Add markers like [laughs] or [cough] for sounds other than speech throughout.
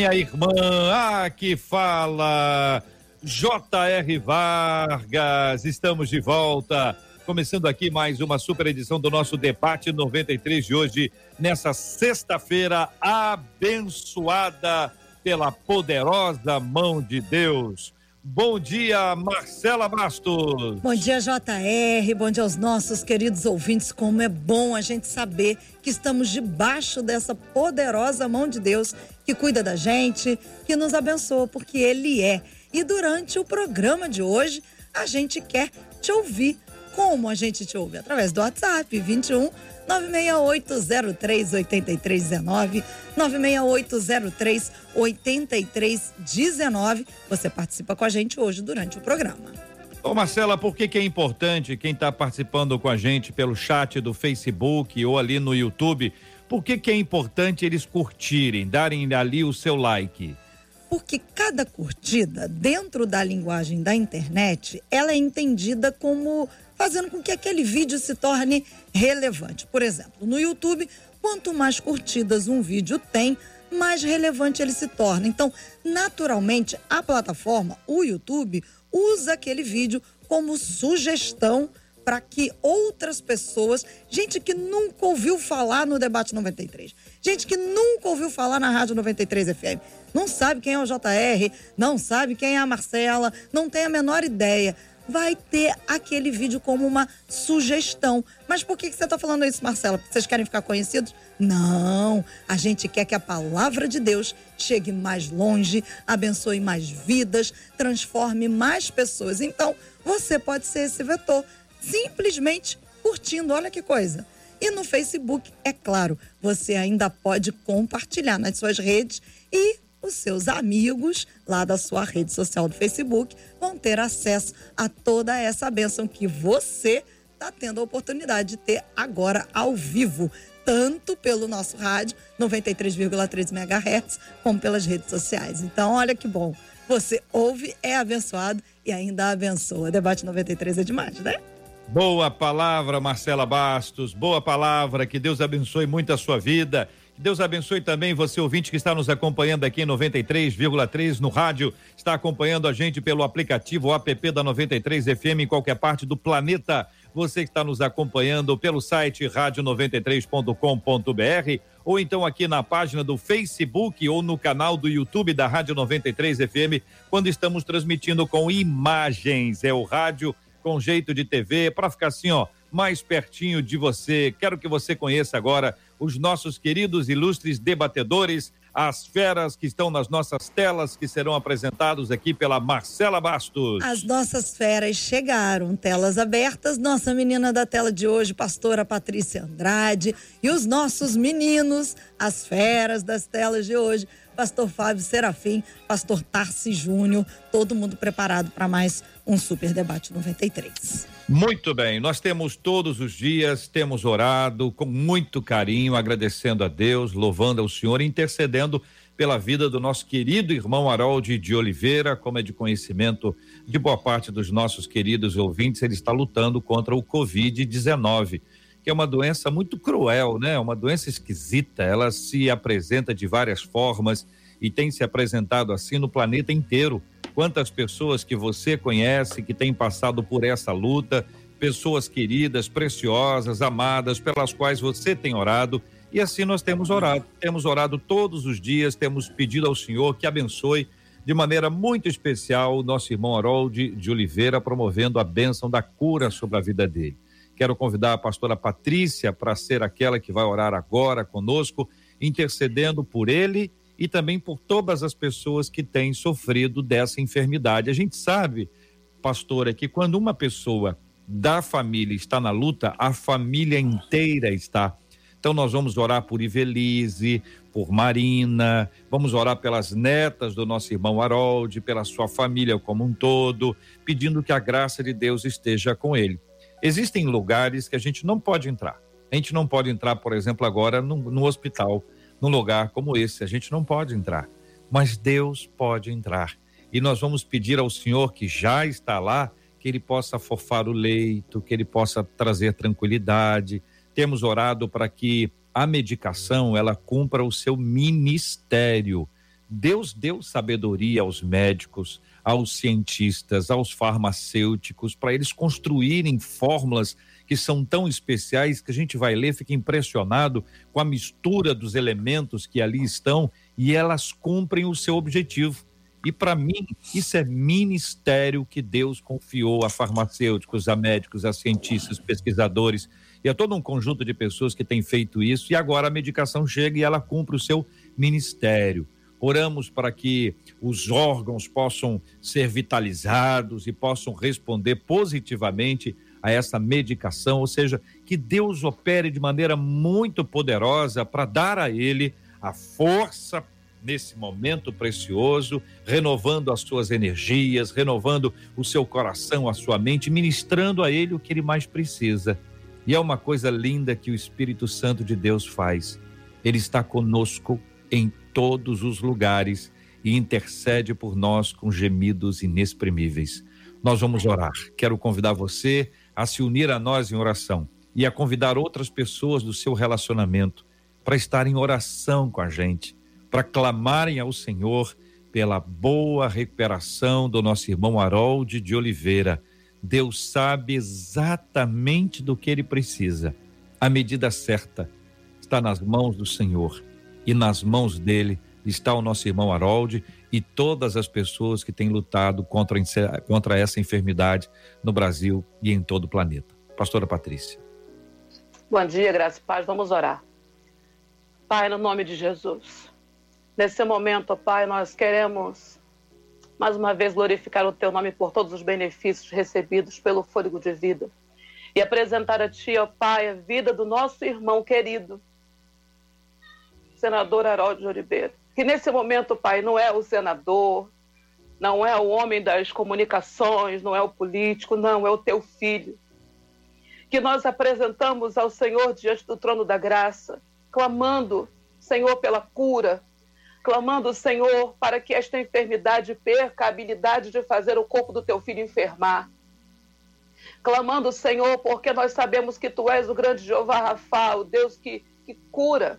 minha irmã. Aqui fala J.R. Vargas. Estamos de volta. Começando aqui mais uma super edição do nosso debate 93 de hoje, nessa sexta-feira abençoada pela poderosa mão de Deus. Bom dia, Marcela Bastos. Bom dia, JR. Bom dia aos nossos queridos ouvintes. Como é bom a gente saber que estamos debaixo dessa poderosa mão de Deus que cuida da gente, que nos abençoa, porque Ele é. E durante o programa de hoje, a gente quer te ouvir. Como a gente te ouve? Através do WhatsApp 21 96803 8319 96803 8319. Você participa com a gente hoje durante o programa. Ô Marcela, por que, que é importante quem está participando com a gente pelo chat do Facebook ou ali no YouTube? Por que, que é importante eles curtirem, darem ali o seu like? Porque cada curtida, dentro da linguagem da internet, ela é entendida como fazendo com que aquele vídeo se torne relevante. Por exemplo, no YouTube, quanto mais curtidas um vídeo tem, mais relevante ele se torna. Então, naturalmente, a plataforma, o YouTube, usa aquele vídeo como sugestão para que outras pessoas, gente que nunca ouviu falar no Debate 93, gente que nunca ouviu falar na Rádio 93 FM, não sabe quem é o JR, não sabe quem é a Marcela, não tem a menor ideia vai ter aquele vídeo como uma sugestão. Mas por que, você está falando isso, Marcela? Porque vocês querem ficar conhecidos? Não, a gente quer que a palavra de Deus chegue mais longe, abençoe mais vidas, transforme mais pessoas. Então, você pode ser esse vetor, simplesmente curtindo. Olha que coisa. E no Facebook, é claro, você ainda pode compartilhar nas suas redes e os seus amigos lá da sua rede social do Facebook vão ter acesso a toda essa bênção que você está tendo a oportunidade de ter agora ao vivo, tanto pelo nosso rádio 93,3 MHz, como pelas redes sociais. Então, olha que bom. Você ouve, é abençoado e ainda abençoa. Debate 93 é demais, né? Boa palavra, Marcela Bastos. Boa palavra. Que Deus abençoe muito a sua vida. Deus abençoe também você, ouvinte, que está nos acompanhando aqui em 93,3 no rádio, está acompanhando a gente pelo aplicativo app da 93 FM em qualquer parte do planeta. Você que está nos acompanhando pelo site rádio93.com.br ou então aqui na página do Facebook ou no canal do YouTube da Rádio 93 FM, quando estamos transmitindo com imagens. É o rádio com jeito de TV, para ficar assim, ó, mais pertinho de você. Quero que você conheça agora os nossos queridos ilustres debatedores, as feras que estão nas nossas telas, que serão apresentados aqui pela Marcela Bastos. As nossas feras chegaram, telas abertas. Nossa menina da tela de hoje, pastora Patrícia Andrade, e os nossos meninos, as feras das telas de hoje, pastor Fábio Serafim, pastor Tarci Júnior, todo mundo preparado para mais um Super Debate 93. Muito bem, nós temos todos os dias, temos orado com muito carinho, agradecendo a Deus, louvando ao Senhor, intercedendo pela vida do nosso querido irmão Harold de Oliveira, como é de conhecimento de boa parte dos nossos queridos ouvintes, ele está lutando contra o Covid-19 que é uma doença muito cruel, né? Uma doença esquisita. Ela se apresenta de várias formas e tem se apresentado assim no planeta inteiro. Quantas pessoas que você conhece que têm passado por essa luta, pessoas queridas, preciosas, amadas, pelas quais você tem orado. E assim nós temos orado. Temos orado todos os dias, temos pedido ao Senhor que abençoe de maneira muito especial o nosso irmão Harold de Oliveira, promovendo a bênção da cura sobre a vida dele. Quero convidar a pastora Patrícia para ser aquela que vai orar agora conosco, intercedendo por ele e também por todas as pessoas que têm sofrido dessa enfermidade. A gente sabe, pastora, que quando uma pessoa da família está na luta, a família inteira está. Então nós vamos orar por Ivelise, por Marina, vamos orar pelas netas do nosso irmão Harold, pela sua família como um todo, pedindo que a graça de Deus esteja com ele. Existem lugares que a gente não pode entrar. A gente não pode entrar, por exemplo, agora no, hospital, num lugar como esse. A gente não pode entrar. Mas Deus pode entrar. E nós vamos pedir ao Senhor que já está lá, que ele possa fofar o leito, que ele possa trazer tranquilidade. Temos orado para que a medicação ela cumpra o seu ministério. Deus deu sabedoria aos médicos, aos cientistas, aos farmacêuticos, para eles construírem fórmulas que são tão especiais que a gente vai ler, fica impressionado com a mistura dos elementos que ali estão e elas cumprem o seu objetivo. E para mim, isso é ministério que Deus confiou a farmacêuticos, a médicos, a cientistas, pesquisadores e a todo um conjunto de pessoas que tem feito isso. E agora a medicação chega e ela cumpre o seu ministério. Oramos para que os órgãos possam ser vitalizados e possam responder positivamente a essa medicação, ou seja, que Deus opere de maneira muito poderosa para dar a ele a força nesse momento precioso, renovando as suas energias, renovando o seu coração, a sua mente, ministrando a ele o que ele mais precisa. E é uma coisa linda que o Espírito Santo de Deus faz. Ele está conosco em todos os lugares e intercede por nós com gemidos inexprimíveis. Nós vamos orar. Quero convidar você a se unir a nós em oração e a convidar outras pessoas do seu relacionamento para estar em oração com a gente, para clamarem ao Senhor pela boa recuperação do nosso irmão Harold de Oliveira. Deus sabe exatamente do que ele precisa. A medida certa está nas mãos do Senhor e nas mãos dele está o nosso irmão Harold e todas as pessoas que têm lutado contra, contra essa enfermidade no Brasil e em todo o planeta. Pastora Patrícia. Bom dia, graça e paz. Vamos orar. Pai, no nome de Jesus. Nesse momento, Pai, nós queremos mais uma vez glorificar o Teu nome por todos os benefícios recebidos pelo fôlego de vida e apresentar a Ti, ó Pai, a vida do nosso irmão querido, senador Harold de Oliveira que nesse momento, Pai, não é o senador, não é o homem das comunicações, não é o político, não, é o teu filho. Que nós apresentamos ao Senhor diante do trono da graça, clamando, Senhor, pela cura, clamando, Senhor, para que esta enfermidade perca a habilidade de fazer o corpo do teu filho enfermar. Clamando, Senhor, porque nós sabemos que tu és o grande Jeová Rafa, o Deus que, que cura.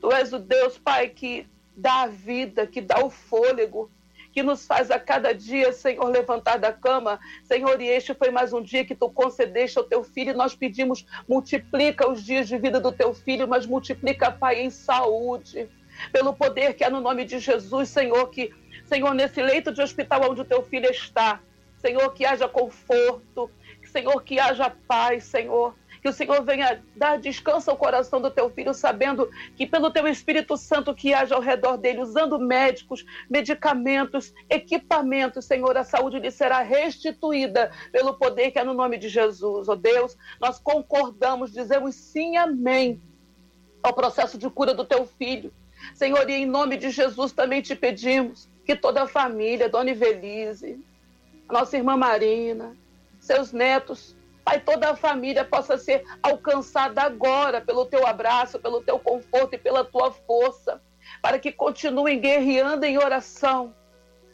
Tu és o Deus, Pai, que dá a vida, que dá o fôlego, que nos faz a cada dia, Senhor, levantar da cama. Senhor, e este foi mais um dia que tu concedeste ao teu filho. E nós pedimos, multiplica os dias de vida do teu filho, mas multiplica, Pai, em saúde. Pelo poder que há no nome de Jesus, Senhor, que, Senhor, nesse leito de hospital onde o teu filho está, Senhor, que haja conforto, Senhor, que haja paz, Senhor que o Senhor venha dar descanso ao coração do teu filho, sabendo que pelo teu Espírito Santo que haja ao redor dele, usando médicos, medicamentos, equipamentos, Senhor, a saúde lhe será restituída pelo poder que é no nome de Jesus. Ó oh Deus, nós concordamos, dizemos sim, amém ao processo de cura do teu filho. Senhor, e em nome de Jesus também te pedimos que toda a família, Dona Ivelise, nossa irmã Marina, seus netos, Pai, toda a família possa ser alcançada agora pelo teu abraço, pelo teu conforto e pela tua força, para que continuem guerreando em oração,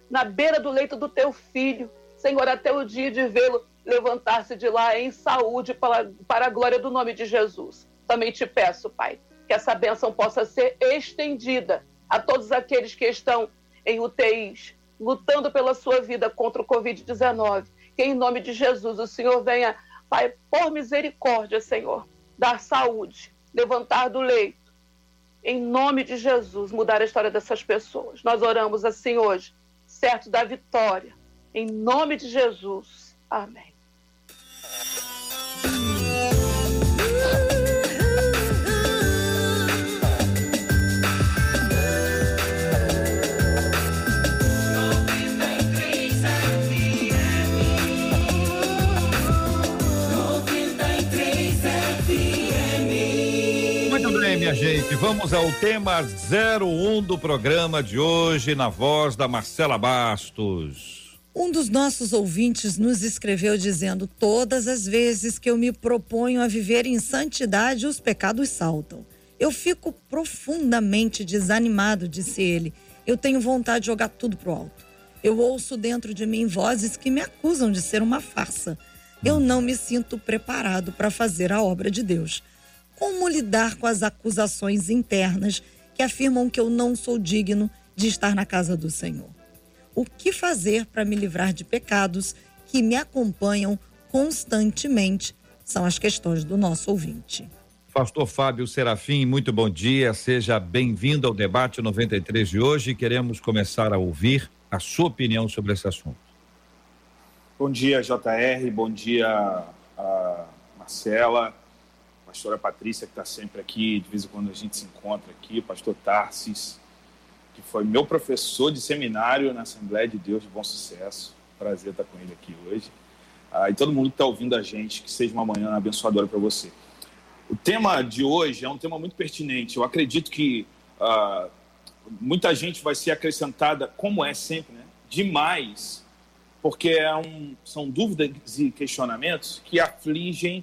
na beira do leito do teu filho, Senhor, até o dia de vê-lo levantar-se de lá em saúde para, para a glória do nome de Jesus. Também te peço, Pai, que essa bênção possa ser estendida a todos aqueles que estão em UTIs, lutando pela sua vida contra o Covid-19. Que em nome de Jesus o Senhor venha Pai, por misericórdia, Senhor, dar saúde, levantar do leito. Em nome de Jesus, mudar a história dessas pessoas. Nós oramos assim hoje, certo da vitória. Em nome de Jesus. Amém. Gente, vamos ao tema 01 do programa de hoje, na voz da Marcela Bastos. Um dos nossos ouvintes nos escreveu dizendo: Todas as vezes que eu me proponho a viver em santidade, os pecados saltam. Eu fico profundamente desanimado, disse ele. Eu tenho vontade de jogar tudo pro alto. Eu ouço dentro de mim vozes que me acusam de ser uma farsa. Eu não me sinto preparado para fazer a obra de Deus. Como lidar com as acusações internas que afirmam que eu não sou digno de estar na casa do Senhor? O que fazer para me livrar de pecados que me acompanham constantemente? São as questões do nosso ouvinte. Pastor Fábio Serafim, muito bom dia. Seja bem-vindo ao debate 93 de hoje. Queremos começar a ouvir a sua opinião sobre esse assunto. Bom dia, JR. Bom dia, a Marcela pastora Patrícia, que está sempre aqui, de vez em quando a gente se encontra aqui, pastor Tarsis, que foi meu professor de seminário na Assembleia de Deus de Bom Sucesso. Prazer estar com ele aqui hoje. Ah, e todo mundo que está ouvindo a gente, que seja uma manhã abençoadora para você. O tema de hoje é um tema muito pertinente. Eu acredito que ah, muita gente vai ser acrescentada, como é sempre, né? demais, porque é um, são dúvidas e questionamentos que afligem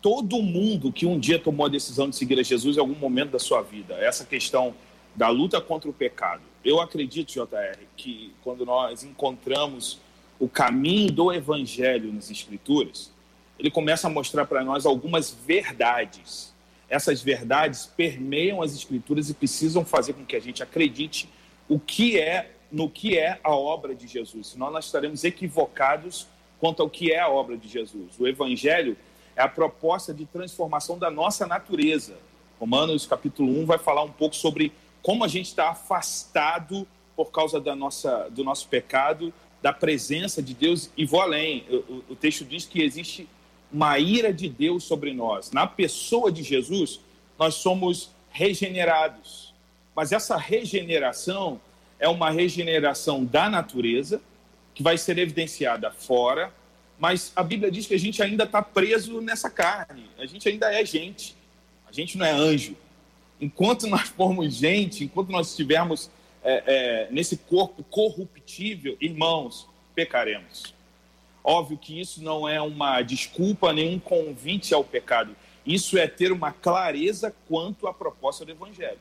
todo mundo que um dia tomou a decisão de seguir a Jesus em algum momento da sua vida. Essa questão da luta contra o pecado. Eu acredito, JR, que quando nós encontramos o caminho do evangelho nas escrituras, ele começa a mostrar para nós algumas verdades. Essas verdades permeiam as escrituras e precisam fazer com que a gente acredite o que é no que é a obra de Jesus. Senão nós estaremos equivocados quanto ao que é a obra de Jesus. O evangelho é a proposta de transformação da nossa natureza. Romanos capítulo 1 vai falar um pouco sobre como a gente está afastado por causa da nossa, do nosso pecado, da presença de Deus. E vou além, o, o texto diz que existe uma ira de Deus sobre nós. Na pessoa de Jesus, nós somos regenerados. Mas essa regeneração é uma regeneração da natureza, que vai ser evidenciada fora, mas a Bíblia diz que a gente ainda está preso nessa carne, a gente ainda é gente, a gente não é anjo. Enquanto nós formos gente, enquanto nós estivermos é, é, nesse corpo corruptível, irmãos, pecaremos. Óbvio que isso não é uma desculpa nem um convite ao pecado. Isso é ter uma clareza quanto à proposta do Evangelho.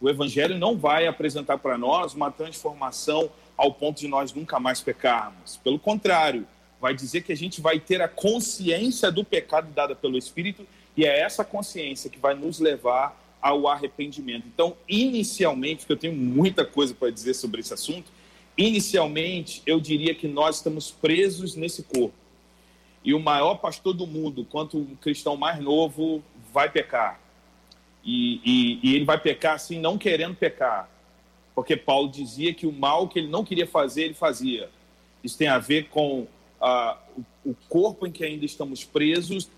O Evangelho não vai apresentar para nós uma transformação ao ponto de nós nunca mais pecarmos. Pelo contrário, vai dizer que a gente vai ter a consciência do pecado dada pelo Espírito e é essa consciência que vai nos levar ao arrependimento. Então, inicialmente, que eu tenho muita coisa para dizer sobre esse assunto, inicialmente eu diria que nós estamos presos nesse corpo. E o maior pastor do mundo, quanto o cristão mais novo, vai pecar. E, e, e ele vai pecar assim, não querendo pecar. Porque Paulo dizia que o mal que ele não queria fazer, ele fazia. Isso tem a ver com o corpo em que ainda estamos presos,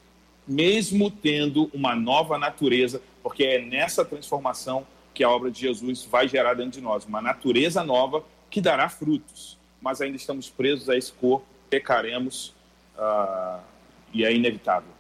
mesmo tendo uma nova natureza, porque é nessa transformação que a obra de Jesus vai gerar dentro de nós, uma natureza nova que dará frutos. Mas ainda estamos presos a esse corpo, pecaremos uh, e é inevitável.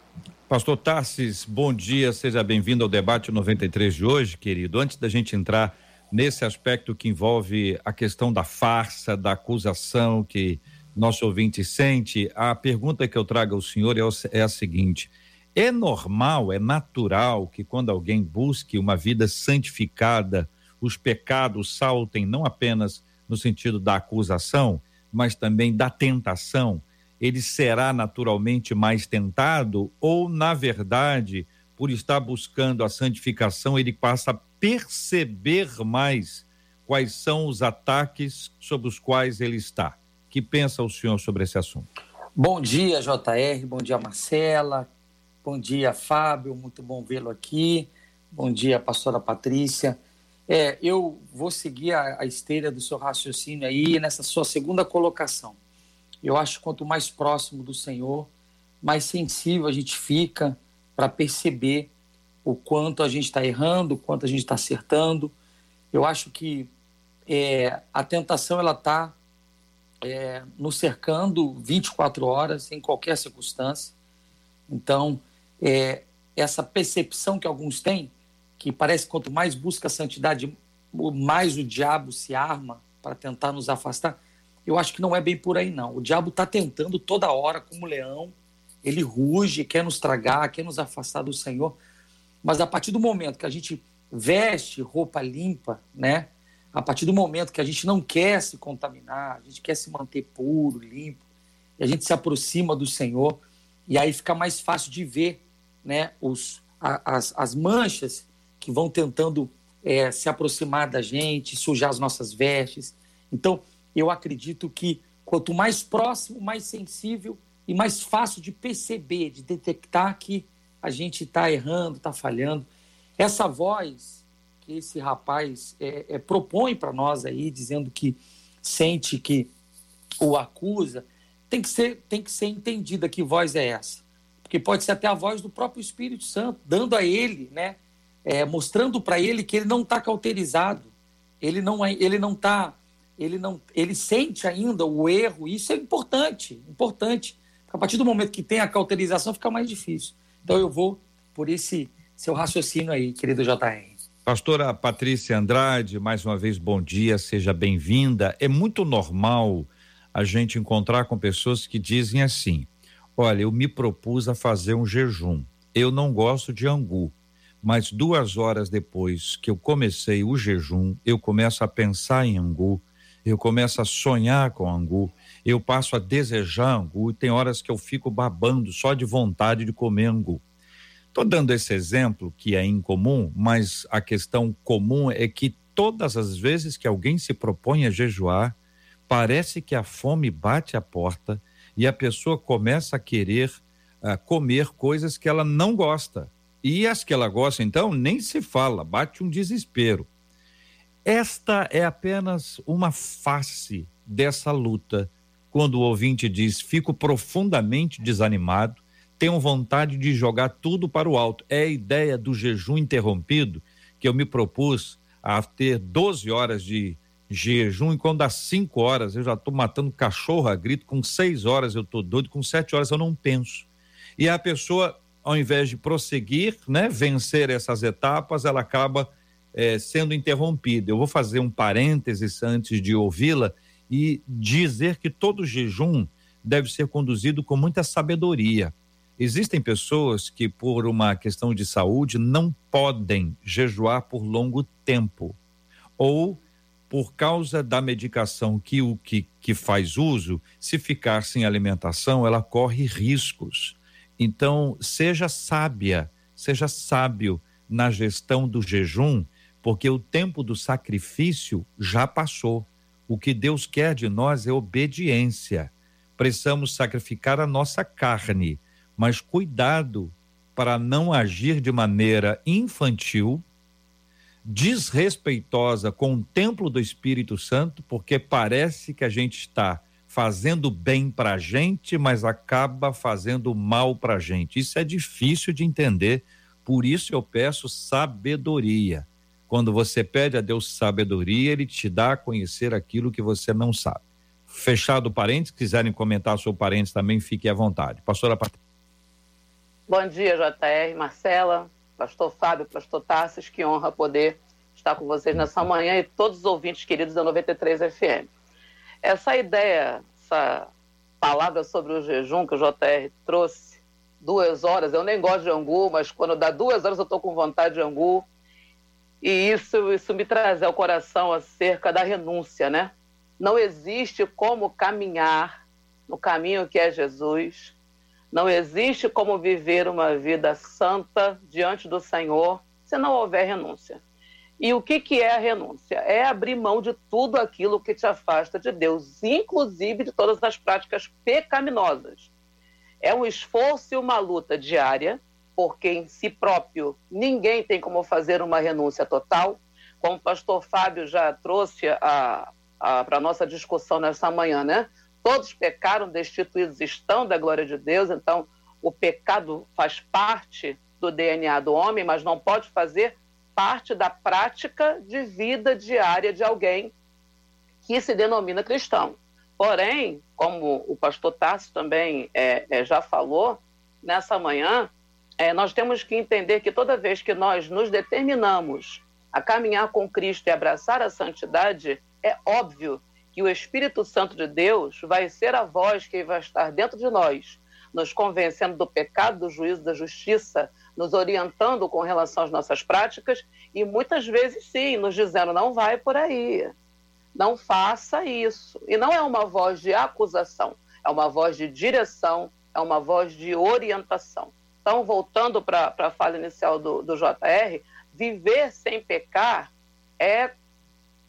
Pastor Tarsis, bom dia, seja bem-vindo ao debate 93 de hoje, querido. Antes da gente entrar nesse aspecto que envolve a questão da farsa, da acusação que nosso ouvinte sente, a pergunta que eu trago ao senhor é, é a seguinte: é normal, é natural que quando alguém busque uma vida santificada, os pecados saltem não apenas no sentido da acusação, mas também da tentação? Ele será naturalmente mais tentado ou, na verdade, por estar buscando a santificação, ele passa a perceber mais quais são os ataques sobre os quais ele está? Que pensa o senhor sobre esse assunto? Bom dia, JR, bom dia, Marcela, bom dia, Fábio, muito bom vê-lo aqui, bom dia, pastora Patrícia. É, eu vou seguir a, a esteira do seu raciocínio aí nessa sua segunda colocação. Eu acho que quanto mais próximo do Senhor, mais sensível a gente fica para perceber o quanto a gente está errando, o quanto a gente está acertando. Eu acho que é, a tentação ela está é, nos cercando 24 horas, em qualquer circunstância. Então, é, essa percepção que alguns têm que parece que quanto mais busca a santidade, mais o diabo se arma para tentar nos afastar. Eu acho que não é bem por aí, não. O diabo está tentando toda hora, como leão, ele ruge, quer nos tragar, quer nos afastar do Senhor. Mas a partir do momento que a gente veste roupa limpa, né? A partir do momento que a gente não quer se contaminar, a gente quer se manter puro, limpo, e a gente se aproxima do Senhor, e aí fica mais fácil de ver, né? Os, a, as, as manchas que vão tentando é, se aproximar da gente, sujar as nossas vestes. Então, eu acredito que quanto mais próximo, mais sensível e mais fácil de perceber, de detectar que a gente está errando, está falhando. Essa voz que esse rapaz é, é, propõe para nós aí, dizendo que sente que o acusa, tem que ser tem que ser entendida que voz é essa, porque pode ser até a voz do próprio Espírito Santo dando a ele, né, é, mostrando para ele que ele não está cauterizado, ele não é, ele não está, ele não, ele sente ainda o erro. Isso é importante, importante. A partir do momento que tem a cauterização, fica mais difícil. Então eu vou por esse seu raciocínio aí, querido JR. Pastora Patrícia Andrade, mais uma vez bom dia, seja bem-vinda. É muito normal a gente encontrar com pessoas que dizem assim: Olha, eu me propus a fazer um jejum. Eu não gosto de angu mas duas horas depois que eu comecei o jejum, eu começo a pensar em angu, eu começo a sonhar com angu, eu passo a desejar angu, e tem horas que eu fico babando só de vontade de comer angu. Estou dando esse exemplo que é incomum, mas a questão comum é que todas as vezes que alguém se propõe a jejuar, parece que a fome bate a porta e a pessoa começa a querer uh, comer coisas que ela não gosta e as que ela gosta, então, nem se fala, bate um desespero. Esta é apenas uma face dessa luta. Quando o ouvinte diz: Fico profundamente desanimado, tenho vontade de jogar tudo para o alto. É a ideia do jejum interrompido que eu me propus a ter 12 horas de jejum, e quando dá 5 horas eu já estou matando cachorro a grito, com 6 horas eu estou doido, com 7 horas eu não penso. E a pessoa ao invés de prosseguir, né, vencer essas etapas, ela acaba é, sendo interrompida. Eu vou fazer um parênteses antes de ouvi-la e dizer que todo jejum deve ser conduzido com muita sabedoria. Existem pessoas que, por uma questão de saúde, não podem jejuar por longo tempo, ou por causa da medicação que o que, que faz uso, se ficar sem alimentação, ela corre riscos. Então, seja sábia, seja sábio na gestão do jejum, porque o tempo do sacrifício já passou. O que Deus quer de nós é obediência. Precisamos sacrificar a nossa carne, mas cuidado para não agir de maneira infantil, desrespeitosa com o templo do Espírito Santo, porque parece que a gente está fazendo bem para a gente, mas acaba fazendo mal para a gente. Isso é difícil de entender, por isso eu peço sabedoria. Quando você pede a Deus sabedoria, ele te dá a conhecer aquilo que você não sabe. Fechado parentes, quiserem comentar sobre parentes também, fique à vontade. Pastora Patrícia. Bom dia, JR, Marcela, pastor Fábio, pastor Tassis, que honra poder estar com vocês nessa manhã e todos os ouvintes queridos da 93 FM. Essa ideia, essa palavra sobre o jejum que o JR trouxe, duas horas, eu nem gosto de angu, mas quando dá duas horas eu estou com vontade de angu. E isso, isso me traz ao coração acerca da renúncia, né? Não existe como caminhar no caminho que é Jesus. Não existe como viver uma vida santa diante do Senhor se não houver renúncia. E o que, que é a renúncia? É abrir mão de tudo aquilo que te afasta de Deus, inclusive de todas as práticas pecaminosas. É um esforço e uma luta diária, porque em si próprio ninguém tem como fazer uma renúncia total. Como o pastor Fábio já trouxe a, a, para a nossa discussão nessa manhã, né? Todos pecaram, destituídos estão da glória de Deus, então o pecado faz parte do DNA do homem, mas não pode fazer parte da prática de vida diária de alguém que se denomina cristão. Porém, como o pastor Tassi também é, é, já falou, nessa manhã, é, nós temos que entender que toda vez que nós nos determinamos a caminhar com Cristo e abraçar a santidade, é óbvio que o Espírito Santo de Deus vai ser a voz que vai estar dentro de nós, nos convencendo do pecado, do juízo, da justiça, nos orientando com relação às nossas práticas e muitas vezes sim, nos dizendo não vai por aí, não faça isso. E não é uma voz de acusação, é uma voz de direção, é uma voz de orientação. Então, voltando para a fala inicial do, do JR, viver sem pecar é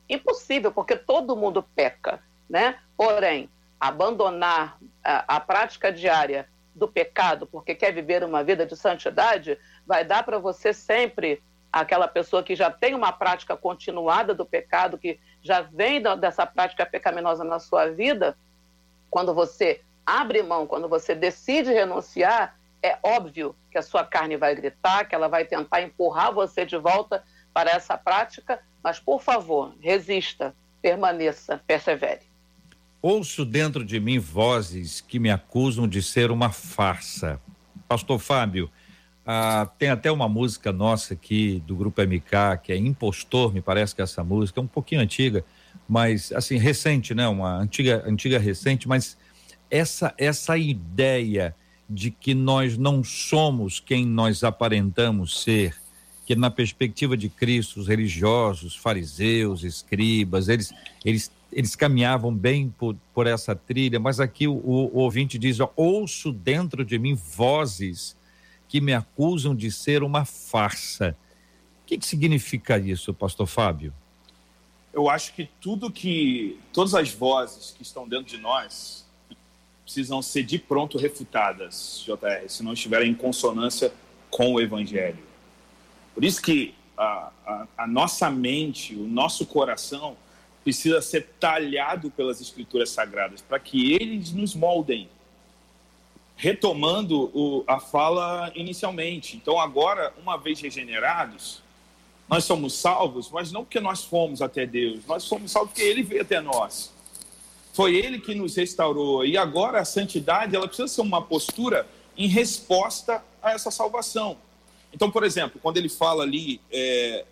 impossível, porque todo mundo peca, né? Porém, abandonar a, a prática diária do pecado porque quer viver uma vida de santidade, vai dar para você sempre aquela pessoa que já tem uma prática continuada do pecado, que já vem dessa prática pecaminosa na sua vida, quando você abre mão, quando você decide renunciar, é óbvio que a sua carne vai gritar, que ela vai tentar empurrar você de volta para essa prática, mas por favor, resista, permaneça, persevere. Ouço dentro de mim vozes que me acusam de ser uma farsa. Pastor Fábio, ah, tem até uma música nossa aqui do Grupo MK, que é Impostor, me parece que é essa música, é um pouquinho antiga, mas assim, recente, né? Uma antiga, antiga recente, mas essa, essa ideia de que nós não somos quem nós aparentamos ser, que na perspectiva de Cristo, os religiosos, fariseus, escribas, eles, eles, eles caminhavam bem por, por essa trilha, mas aqui o, o ouvinte diz: ó, ouço dentro de mim vozes que me acusam de ser uma farsa. O que, que significa isso, pastor Fábio? Eu acho que tudo que, todas as vozes que estão dentro de nós, precisam ser de pronto refutadas, JR, se não estiverem em consonância com o Evangelho. Por isso que a, a, a nossa mente, o nosso coração, precisa ser talhado pelas Escrituras Sagradas, para que eles nos moldem. Retomando o, a fala inicialmente. Então, agora, uma vez regenerados, nós somos salvos, mas não porque nós fomos até Deus, nós somos salvos porque Ele veio até nós. Foi Ele que nos restaurou. E agora a santidade ela precisa ser uma postura em resposta a essa salvação. Então, por exemplo, quando ele fala ali, é,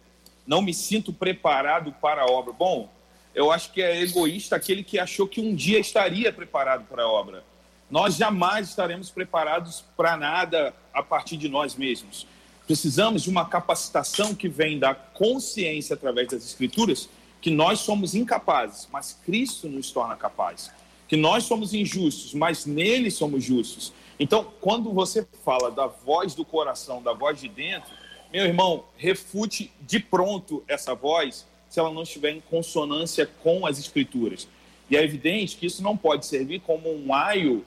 não me sinto preparado para a obra. Bom, eu acho que é egoísta aquele que achou que um dia estaria preparado para a obra. Nós jamais estaremos preparados para nada a partir de nós mesmos. Precisamos de uma capacitação que vem da consciência através das Escrituras que nós somos incapazes, mas Cristo nos torna capazes. Que nós somos injustos, mas nele somos justos. Então, quando você fala da voz do coração, da voz de dentro, meu irmão, refute de pronto essa voz se ela não estiver em consonância com as Escrituras. E é evidente que isso não pode servir como um aio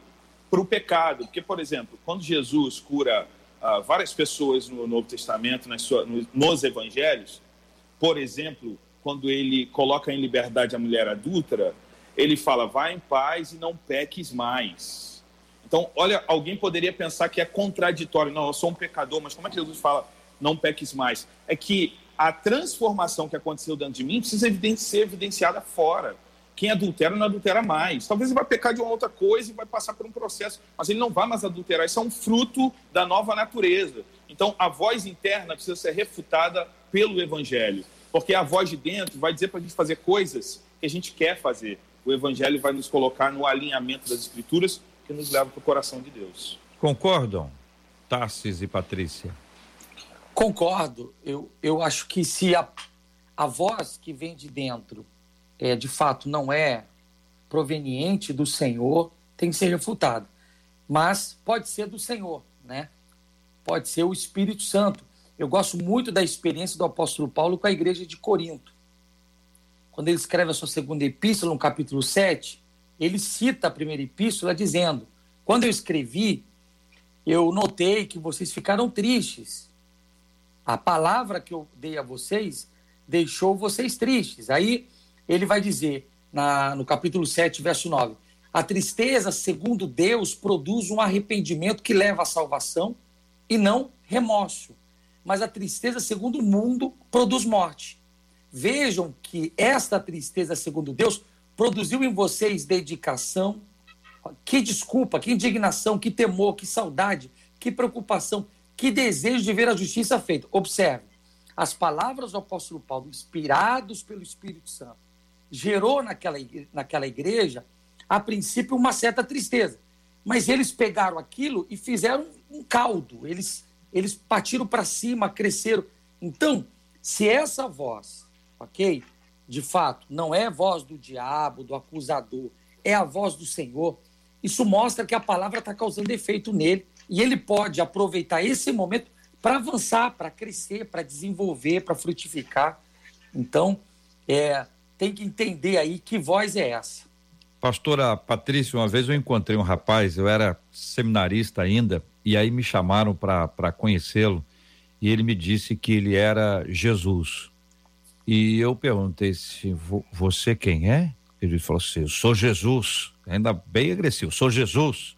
para o pecado. Porque, por exemplo, quando Jesus cura uh, várias pessoas no Novo Testamento, sua, nos evangelhos, por exemplo, quando ele coloca em liberdade a mulher adúltera, ele fala: vá em paz e não peques mais. Então, olha, alguém poderia pensar que é contraditório. Não, eu sou um pecador, mas como é que Jesus fala não peques mais? É que a transformação que aconteceu dentro de mim precisa ser evidenciada fora. Quem adultera não adultera mais. Talvez ele vai pecar de uma outra coisa e vai passar por um processo, mas ele não vai mais adulterar. Isso é um fruto da nova natureza. Então, a voz interna precisa ser refutada pelo evangelho porque a voz de dentro vai dizer para a gente fazer coisas que a gente quer fazer. O Evangelho vai nos colocar no alinhamento das Escrituras que nos leva para o coração de Deus. Concordam, Tarsis e Patrícia? Concordo. Eu, eu acho que se a, a voz que vem de dentro é, de fato não é proveniente do Senhor, tem que ser refutada. Mas pode ser do Senhor, né? Pode ser o Espírito Santo eu gosto muito da experiência do apóstolo Paulo com a igreja de Corinto. Quando ele escreve a sua segunda epístola, no capítulo 7, ele cita a primeira epístola dizendo: Quando eu escrevi, eu notei que vocês ficaram tristes. A palavra que eu dei a vocês deixou vocês tristes. Aí ele vai dizer, na, no capítulo 7, verso 9: A tristeza, segundo Deus, produz um arrependimento que leva à salvação e não remorso mas a tristeza, segundo o mundo, produz morte. Vejam que esta tristeza, segundo Deus, produziu em vocês dedicação, que desculpa, que indignação, que temor, que saudade, que preocupação, que desejo de ver a justiça feita. Observe, as palavras do apóstolo Paulo, inspirados pelo Espírito Santo, gerou naquela, naquela igreja, a princípio, uma certa tristeza. Mas eles pegaram aquilo e fizeram um caldo. Eles, eles partiram para cima, cresceram. Então, se essa voz, ok? De fato, não é voz do diabo, do acusador, é a voz do Senhor. Isso mostra que a palavra está causando efeito nele e ele pode aproveitar esse momento para avançar, para crescer, para desenvolver, para frutificar. Então, é, tem que entender aí que voz é essa. Pastora Patrícia, uma vez eu encontrei um rapaz, eu era seminarista ainda, e aí me chamaram para conhecê-lo, e ele me disse que ele era Jesus. E eu perguntei se você quem é? Ele falou assim: eu sou Jesus, ainda bem agressivo, sou Jesus.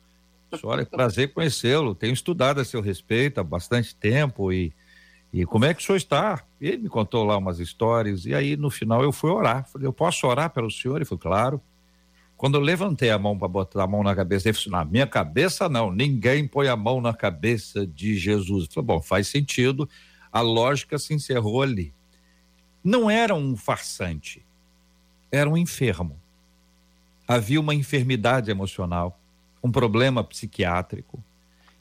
Olha, prazer conhecê-lo, tenho estudado a seu respeito há bastante tempo e e como é que o senhor está? Ele me contou lá umas histórias, e aí no final eu fui orar. Falei, eu posso orar pelo senhor? Ele falou, claro. Quando eu levantei a mão para botar a mão na cabeça, ele falou, na minha cabeça não, ninguém põe a mão na cabeça de Jesus. Eu falei, bom, faz sentido, a lógica se encerrou ali. Não era um farsante, era um enfermo. Havia uma enfermidade emocional, um problema psiquiátrico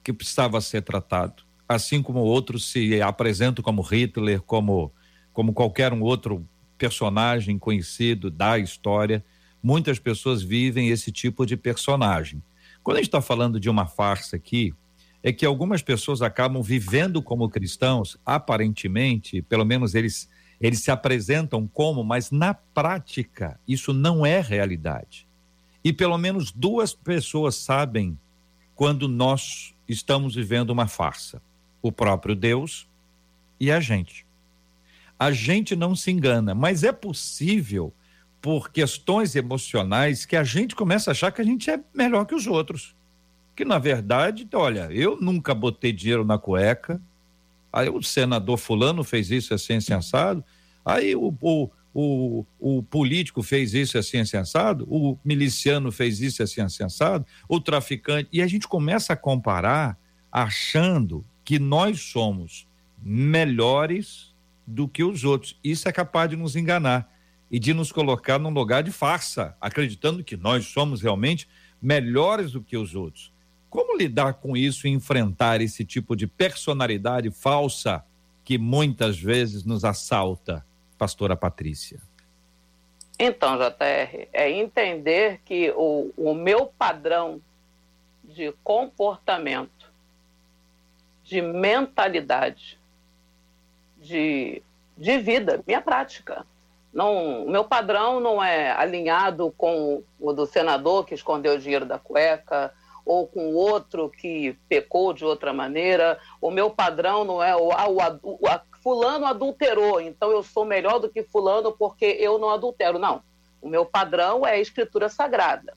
que precisava ser tratado assim como outros se apresentam como Hitler, como, como qualquer um outro personagem conhecido da história, muitas pessoas vivem esse tipo de personagem. Quando a gente está falando de uma farsa aqui, é que algumas pessoas acabam vivendo como cristãos, aparentemente, pelo menos eles, eles se apresentam como, mas na prática isso não é realidade. E pelo menos duas pessoas sabem quando nós estamos vivendo uma farsa o próprio Deus e a gente. A gente não se engana, mas é possível, por questões emocionais, que a gente começa a achar que a gente é melhor que os outros. Que na verdade, olha, eu nunca botei dinheiro na cueca, aí o senador Fulano fez isso assim, sensado, aí o, o, o, o político fez isso assim, sensado, o miliciano fez isso assim, sensado, o traficante, e a gente começa a comparar achando que nós somos melhores do que os outros. Isso é capaz de nos enganar e de nos colocar num lugar de farsa, acreditando que nós somos realmente melhores do que os outros. Como lidar com isso e enfrentar esse tipo de personalidade falsa que muitas vezes nos assalta, pastora Patrícia? Então, JR, é entender que o, o meu padrão de comportamento de mentalidade, de, de vida, minha prática. Não, o meu padrão não é alinhado com o do senador que escondeu o dinheiro da cueca, ou com outro que pecou de outra maneira. O meu padrão não é o, ah, o, o a, fulano adulterou, então eu sou melhor do que fulano porque eu não adultero. Não. O meu padrão é a escritura sagrada.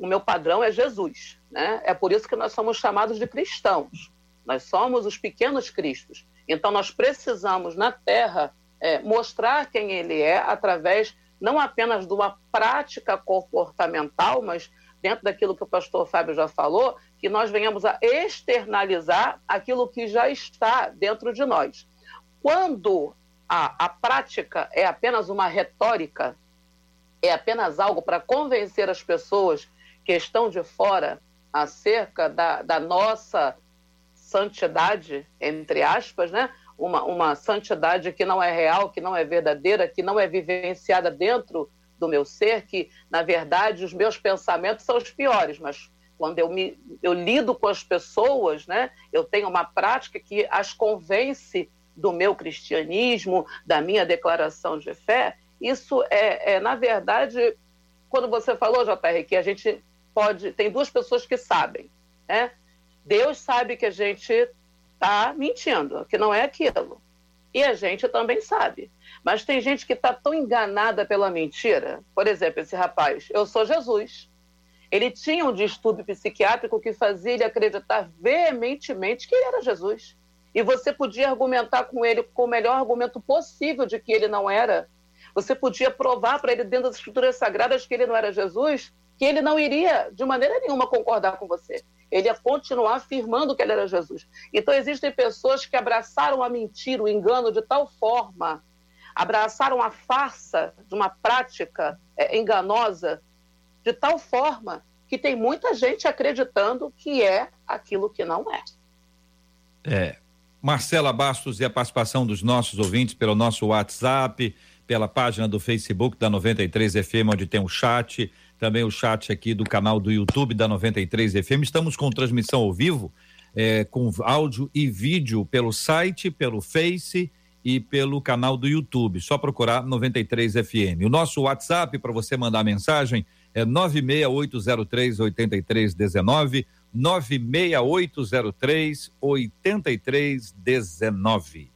O meu padrão é Jesus. Né? É por isso que nós somos chamados de cristãos. Nós somos os pequenos cristos. Então, nós precisamos, na Terra, é, mostrar quem ele é através não apenas de uma prática comportamental, mas dentro daquilo que o pastor Fábio já falou, que nós venhamos a externalizar aquilo que já está dentro de nós. Quando a, a prática é apenas uma retórica, é apenas algo para convencer as pessoas que estão de fora acerca da, da nossa santidade, entre aspas, né? Uma, uma santidade que não é real, que não é verdadeira, que não é vivenciada dentro do meu ser, que, na verdade, os meus pensamentos são os piores, mas quando eu, me, eu lido com as pessoas, né, eu tenho uma prática que as convence do meu cristianismo, da minha declaração de fé. Isso é, é na verdade, quando você falou, JR, que a gente pode. Tem duas pessoas que sabem, né? Deus sabe que a gente está mentindo, que não é aquilo. E a gente também sabe. Mas tem gente que está tão enganada pela mentira. Por exemplo, esse rapaz, eu sou Jesus. Ele tinha um distúrbio psiquiátrico que fazia ele acreditar veementemente que ele era Jesus. E você podia argumentar com ele com o melhor argumento possível de que ele não era. Você podia provar para ele dentro das escrituras sagradas que ele não era Jesus, que ele não iria de maneira nenhuma concordar com você. ele ia continuar afirmando que ele era Jesus. Então, existem pessoas que abraçaram a mentira, o engano de tal forma, abraçaram a farsa de uma prática é, enganosa de tal forma que tem muita gente acreditando que é aquilo que não é. É. Marcela Bastos e a participação dos nossos ouvintes pelo nosso WhatsApp, pela página do Facebook da 93 FM, onde tem o chat também o chat aqui do canal do YouTube da 93 FM. Estamos com transmissão ao vivo, é, com áudio e vídeo pelo site, pelo Face e pelo canal do YouTube. Só procurar 93 FM. O nosso WhatsApp para você mandar mensagem é 96803 8319 96803 8319.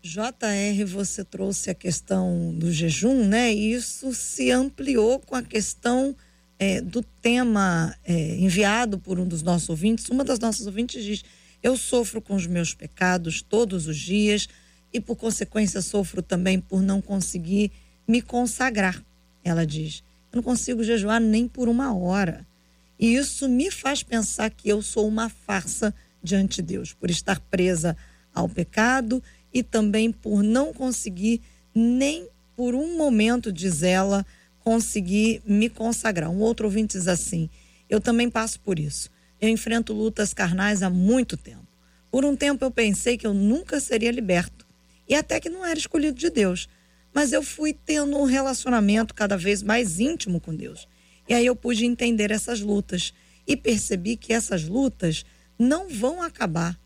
JR, você trouxe a questão do jejum, né? E isso se ampliou com a questão é, do tema é, enviado por um dos nossos ouvintes. Uma das nossas ouvintes diz: Eu sofro com os meus pecados todos os dias e, por consequência, sofro também por não conseguir me consagrar. Ela diz: Eu não consigo jejuar nem por uma hora. E isso me faz pensar que eu sou uma farsa diante de Deus, por estar presa ao pecado e também por não conseguir nem por um momento, diz ela, conseguir me consagrar. Um outro ouvinte diz assim: Eu também passo por isso. Eu enfrento lutas carnais há muito tempo. Por um tempo eu pensei que eu nunca seria liberto e até que não era escolhido de Deus. Mas eu fui tendo um relacionamento cada vez mais íntimo com Deus. E aí eu pude entender essas lutas e percebi que essas lutas não vão acabar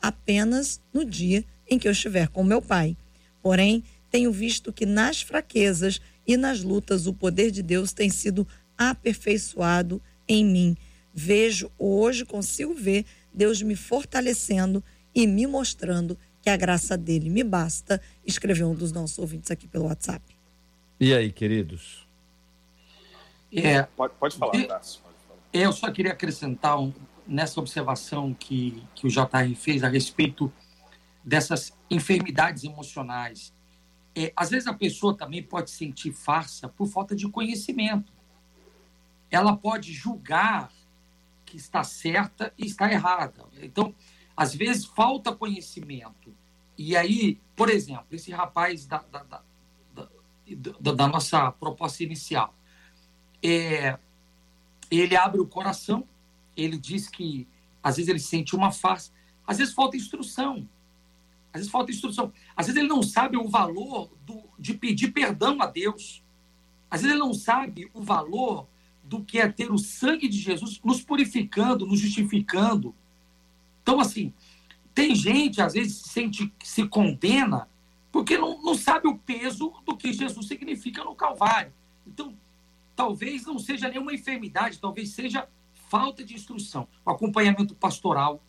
apenas no dia em que eu estiver com meu Pai. Porém, tenho visto que nas fraquezas e nas lutas o poder de Deus tem sido aperfeiçoado em mim. Vejo hoje, consigo ver Deus me fortalecendo e me mostrando que a graça dele me basta, escreveu um dos nossos ouvintes aqui pelo WhatsApp. E aí, queridos? É, pode, pode falar, e, Eu só queria acrescentar um, nessa observação que, que o JR fez a respeito dessas enfermidades emocionais. É, às vezes a pessoa também pode sentir farsa por falta de conhecimento. Ela pode julgar que está certa e está errada. Então, às vezes falta conhecimento. E aí, por exemplo, esse rapaz da, da, da, da, da nossa proposta inicial, é, ele abre o coração, ele diz que às vezes ele sente uma farsa, às vezes falta instrução. Às vezes falta instrução. Às vezes ele não sabe o valor do, de pedir perdão a Deus. Às vezes ele não sabe o valor do que é ter o sangue de Jesus nos purificando, nos justificando. Então, assim, tem gente, às vezes, se sente, se condena porque não, não sabe o peso do que Jesus significa no Calvário. Então, talvez não seja nenhuma enfermidade, talvez seja falta de instrução, o acompanhamento pastoral,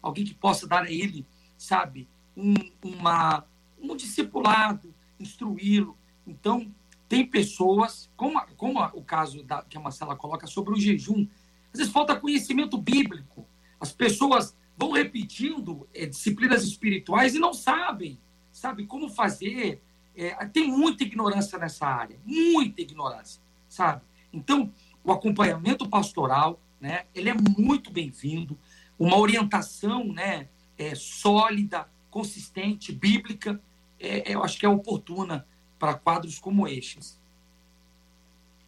alguém que possa dar a ele, sabe, um, uma, um discipulado, instruí-lo. Então, tem pessoas, como, como o caso da, que a Marcela coloca sobre o jejum, às vezes falta conhecimento bíblico. As pessoas vão repetindo é, disciplinas espirituais e não sabem, sabe, como fazer. É, tem muita ignorância nessa área, muita ignorância, sabe? Então, o acompanhamento pastoral, né, ele é muito bem-vindo, uma orientação, né, é, sólida, consistente, bíblica, é, eu acho que é oportuna para quadros como estes.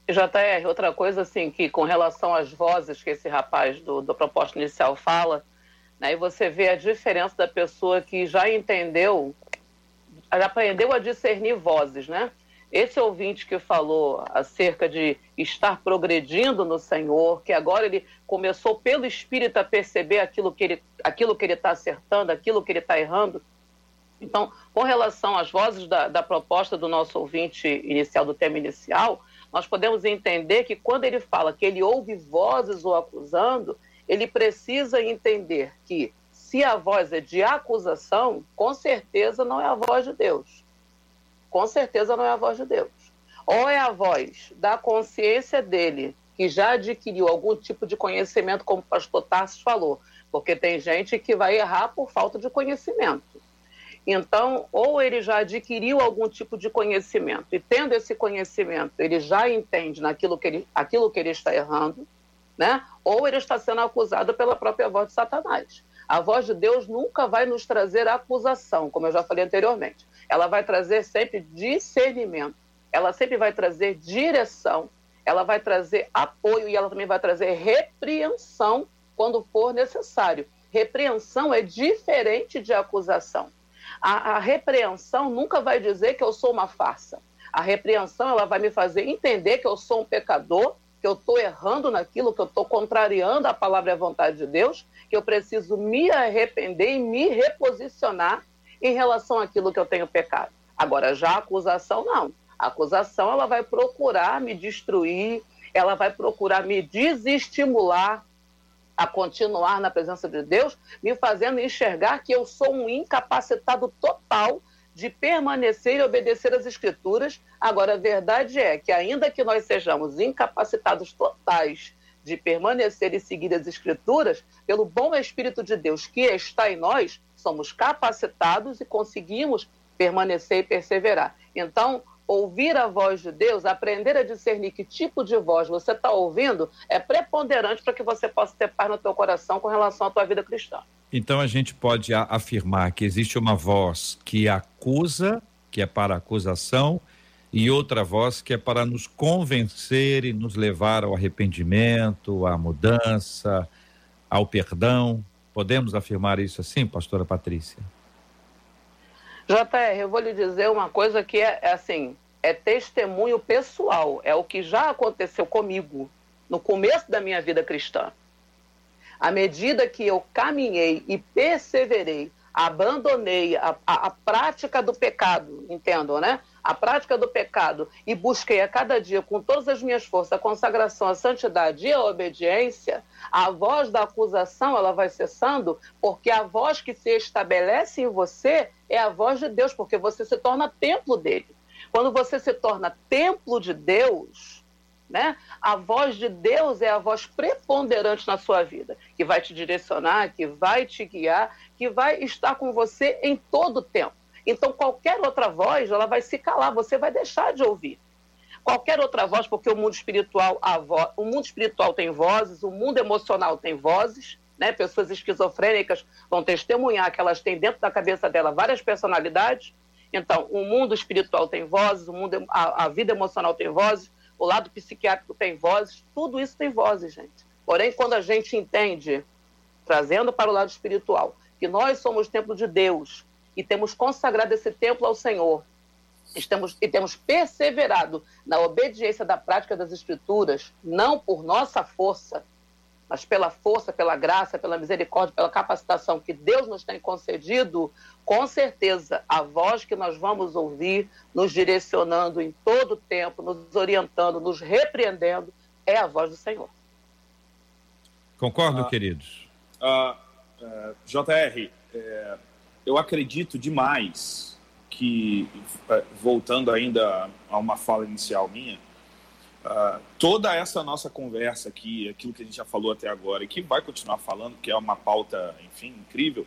JR, outra coisa assim, que com relação às vozes que esse rapaz do, do proposta inicial fala, e você vê a diferença da pessoa que já entendeu, já aprendeu a discernir vozes, né? Esse ouvinte que falou acerca de estar progredindo no Senhor, que agora ele começou pelo Espírito a perceber aquilo que ele aquilo que ele está acertando, aquilo que ele está errando. Então, com relação às vozes da, da proposta do nosso ouvinte inicial, do tema inicial, nós podemos entender que quando ele fala que ele ouve vozes o acusando, ele precisa entender que se a voz é de acusação, com certeza não é a voz de Deus com certeza não é a voz de Deus. Ou é a voz da consciência dele, que já adquiriu algum tipo de conhecimento, como o pastor Tarsis falou, porque tem gente que vai errar por falta de conhecimento. Então, ou ele já adquiriu algum tipo de conhecimento, e tendo esse conhecimento, ele já entende naquilo que ele, aquilo que ele está errando, né? Ou ele está sendo acusado pela própria voz de Satanás. A voz de Deus nunca vai nos trazer acusação, como eu já falei anteriormente. Ela vai trazer sempre discernimento, ela sempre vai trazer direção, ela vai trazer apoio e ela também vai trazer repreensão quando for necessário. Repreensão é diferente de acusação. A, a, repreensão nunca vai dizer que eu sou uma farsa. A repreensão ela vai me fazer entender que eu sou um pecador, que eu estou errando naquilo, que eu estou contrariando a palavra e a vontade de Deus, que eu preciso me arrepender e me reposicionar em relação àquilo que eu tenho pecado. Agora, já a acusação, não. A acusação ela vai procurar me destruir, ela vai procurar me desestimular a continuar na presença de Deus, me fazendo enxergar que eu sou um incapacitado total de permanecer e obedecer às Escrituras. Agora, a verdade é que, ainda que nós sejamos incapacitados totais de permanecer e seguir as Escrituras, pelo bom Espírito de Deus que está em nós, somos capacitados e conseguimos permanecer e perseverar. Então, ouvir a voz de Deus, aprender a discernir que tipo de voz você está ouvindo, é preponderante para que você possa ter paz no teu coração com relação à tua vida cristã. Então a gente pode afirmar que existe uma voz que acusa, que é para acusação, e outra voz que é para nos convencer e nos levar ao arrependimento, à mudança, ao perdão. Podemos afirmar isso assim, pastora Patrícia? JR, eu vou lhe dizer uma coisa que é, é assim, é testemunho pessoal, é o que já aconteceu comigo no começo da minha vida cristã. À medida que eu caminhei e perseverei, abandonei a, a, a, prática do pecado, entendam, né? A prática do pecado e busquei a cada dia, com todas as minhas forças, a consagração, a santidade e a obediência, a voz da acusação ela vai cessando, porque a voz que se estabelece em você é a voz de Deus, porque você se torna templo dele. Quando você se torna templo de Deus, né? A voz de Deus é a voz preponderante na sua vida, que vai te direcionar, que vai te guiar, que vai estar com você em todo o tempo. Então, qualquer outra voz, ela vai se calar, você vai deixar de ouvir. Qualquer outra voz, porque o mundo espiritual, vo... o mundo espiritual tem vozes, o mundo emocional tem vozes, né? Pessoas esquizofrênicas vão testemunhar que elas têm dentro da cabeça dela várias personalidades. Então, o mundo espiritual tem vozes, o mundo, a, a vida emocional tem vozes, o lado psiquiátrico tem vozes, tudo isso tem vozes, gente. Porém, quando a gente entende, trazendo para o lado espiritual, que nós somos templo de Deus e temos consagrado esse templo ao Senhor, estamos, e temos perseverado na obediência da prática das Escrituras, não por nossa força, mas pela força, pela graça, pela misericórdia, pela capacitação que Deus nos tem concedido, com certeza a voz que nós vamos ouvir, nos direcionando em todo o tempo, nos orientando, nos repreendendo, é a voz do Senhor. Concordo, ah, queridos? Ah, ah, JR, é, eu acredito demais que, é, voltando ainda a uma fala inicial minha, Uh, toda essa nossa conversa aqui, aquilo que a gente já falou até agora e que vai continuar falando, que é uma pauta, enfim, incrível,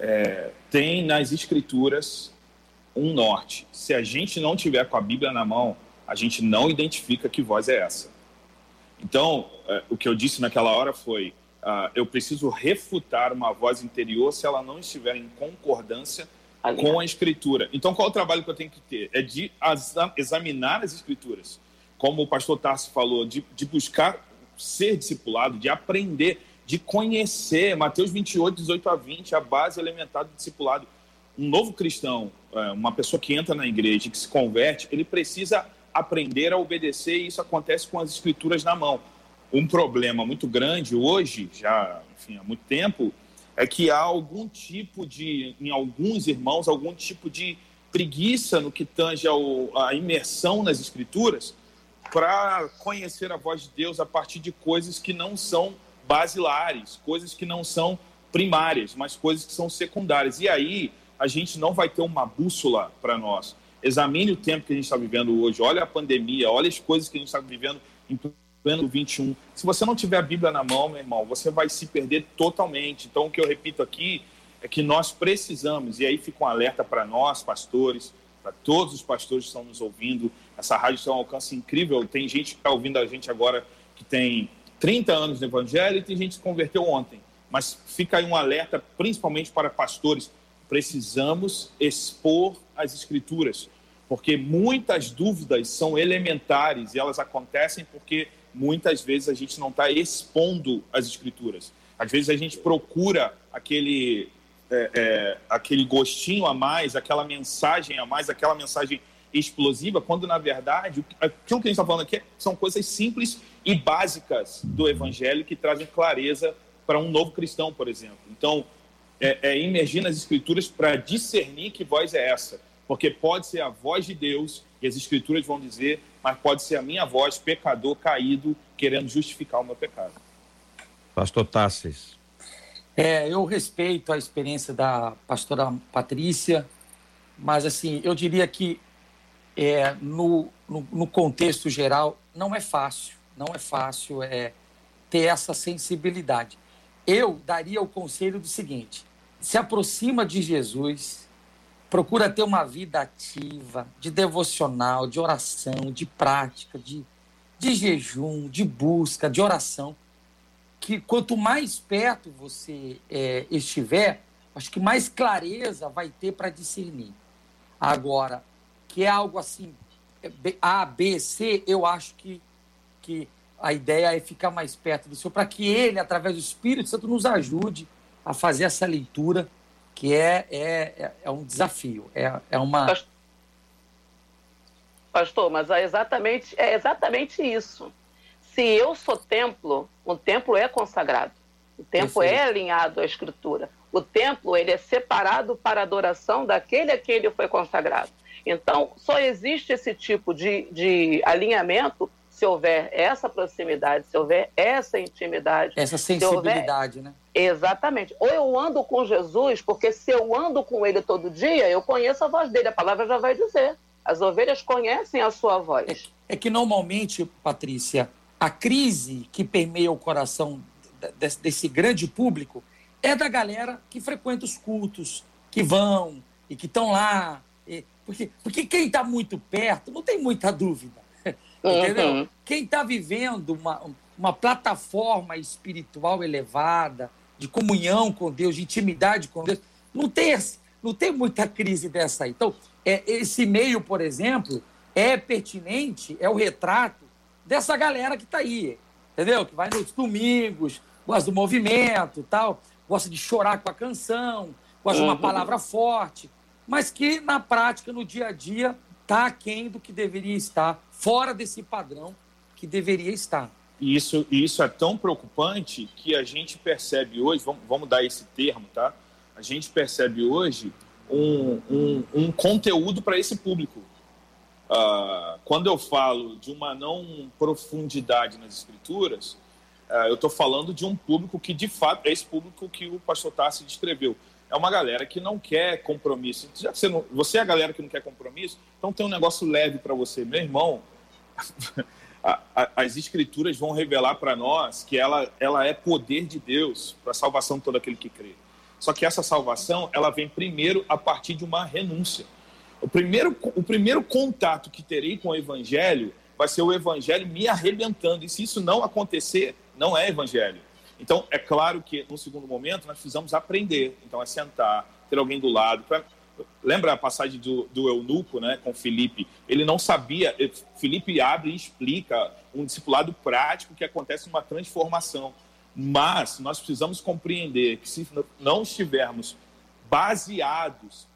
é, tem nas escrituras um norte. Se a gente não tiver com a Bíblia na mão, a gente não identifica que voz é essa. Então, é, o que eu disse naquela hora foi: uh, eu preciso refutar uma voz interior se ela não estiver em concordância com a escritura. Então, qual o trabalho que eu tenho que ter? É de examinar as escrituras como o pastor Tarso falou, de, de buscar ser discipulado, de aprender, de conhecer. Mateus 28, 18 a 20, a base elementar do discipulado. Um novo cristão, é, uma pessoa que entra na igreja, que se converte, ele precisa aprender a obedecer e isso acontece com as escrituras na mão. Um problema muito grande hoje, já enfim, há muito tempo, é que há algum tipo de, em alguns irmãos, algum tipo de preguiça no que tange ao, a imersão nas escrituras, para conhecer a voz de Deus a partir de coisas que não são basilares, coisas que não são primárias, mas coisas que são secundárias. E aí a gente não vai ter uma bússola para nós. Examine o tempo que a gente está vivendo hoje, olha a pandemia, olha as coisas que a gente está vivendo em pleno 21. Se você não tiver a Bíblia na mão, meu irmão, você vai se perder totalmente. Então, o que eu repito aqui é que nós precisamos, e aí fica um alerta para nós, pastores, para todos os pastores que estão nos ouvindo. Essa rádio tem um alcance incrível. Tem gente que está ouvindo a gente agora que tem 30 anos no Evangelho e tem gente que se converteu ontem. Mas fica aí um alerta, principalmente para pastores: precisamos expor as Escrituras, porque muitas dúvidas são elementares e elas acontecem porque muitas vezes a gente não está expondo as Escrituras. Às vezes a gente procura aquele, é, é, aquele gostinho a mais, aquela mensagem a mais, aquela mensagem explosiva, quando na verdade aquilo que a gente está falando aqui são coisas simples e básicas do Evangelho que trazem clareza para um novo cristão, por exemplo. Então, é, é imergir nas Escrituras para discernir que voz é essa, porque pode ser a voz de Deus e as Escrituras vão dizer, mas pode ser a minha voz, pecador caído, querendo justificar o meu pecado. Pastor Tassis. É, eu respeito a experiência da pastora Patrícia, mas assim, eu diria que é, no, no, no, contexto geral não é fácil, não é fácil é, ter essa sensibilidade. Eu daria o conselho do seguinte: se aproxima de Jesus, procura ter uma vida ativa, de devocional, de oração, de prática, de, de jejum, de busca, de oração que quanto mais perto você é, estiver, acho que mais clareza vai ter para discernir. Agora, que é algo assim, é, A, B, C, eu acho que, que a ideia é ficar mais perto do Senhor, para que Ele, através do Espírito Santo, nos ajude a fazer essa leitura, que é, é, é, um desafio, é, é uma. Pastor, mas é exatamente, é exatamente isso se eu sou templo, o templo é consagrado. O templo é alinhado à escritura. O templo ele é separado para adoração daquele a quem ele foi consagrado. Então, só existe esse tipo de, de alinhamento se houver essa proximidade, se houver essa intimidade. Essa sensibilidade, houver... né? Exatamente. Ou eu ando com Jesus, porque se eu ando com ele todo dia, eu conheço a voz dele, a palavra já vai dizer. As ovelhas conhecem a sua voz. É, é que normalmente, Patrícia, a crise que permeia o coração desse, desse grande público é da galera que frequenta os cultos, que vão e que estão lá. E, porque, porque quem está muito perto não tem muita dúvida. [laughs] Entendeu? Uhum. Quem está vivendo uma, uma plataforma espiritual elevada, de comunhão com Deus, de intimidade com Deus, não tem, não tem muita crise dessa aí. Então, é, esse meio, por exemplo, é pertinente, é o retrato dessa galera que está aí, entendeu? Que vai nos domingos, gosta do movimento tal, gosta de chorar com a canção, gosta uhum. de uma palavra forte, mas que na prática, no dia a dia, está aquém do que deveria estar, fora desse padrão que deveria estar. E isso, isso é tão preocupante que a gente percebe hoje, vamos, vamos dar esse termo, tá? A gente percebe hoje um, um, um conteúdo para esse público. Uh, quando eu falo de uma não profundidade nas escrituras, uh, eu estou falando de um público que, de fato, é esse público que o pastor Tassi descreveu. É uma galera que não quer compromisso. Já você, não, você é a galera que não quer compromisso, então tem um negócio leve para você. Meu irmão, [laughs] a, a, as escrituras vão revelar para nós que ela, ela é poder de Deus para a salvação de todo aquele que crê. Só que essa salvação, ela vem primeiro a partir de uma renúncia. O primeiro, o primeiro contato que terei com o evangelho vai ser o evangelho me arrebentando. E se isso não acontecer, não é evangelho. Então, é claro que no segundo momento nós precisamos aprender. Então, é sentar, ter alguém do lado. Pra... Lembra a passagem do, do eunuco né, com Felipe? Ele não sabia. Felipe abre e explica um discipulado prático que acontece uma transformação. Mas nós precisamos compreender que se não estivermos baseados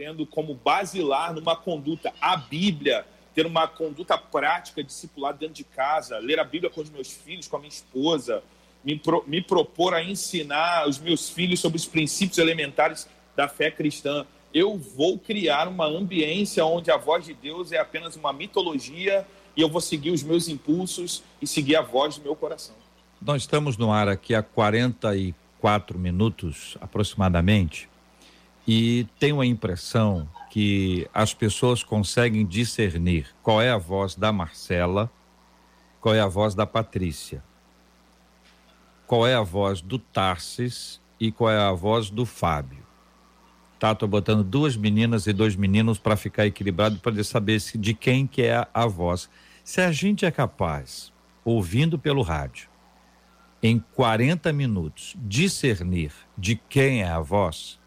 tendo como basilar numa conduta a Bíblia, ter uma conduta prática, discipular dentro de casa, ler a Bíblia com os meus filhos, com a minha esposa, me, pro, me propor a ensinar os meus filhos sobre os princípios elementares da fé cristã. Eu vou criar uma ambiência onde a voz de Deus é apenas uma mitologia e eu vou seguir os meus impulsos e seguir a voz do meu coração. Nós estamos no ar aqui há 44 minutos aproximadamente e tenho a impressão que as pessoas conseguem discernir qual é a voz da Marcela, qual é a voz da Patrícia, qual é a voz do Tarsis e qual é a voz do Fábio. Tá, tô botando duas meninas e dois meninos para ficar equilibrado para saber se, de quem que é a, a voz. Se a gente é capaz, ouvindo pelo rádio, em 40 minutos, discernir de quem é a voz,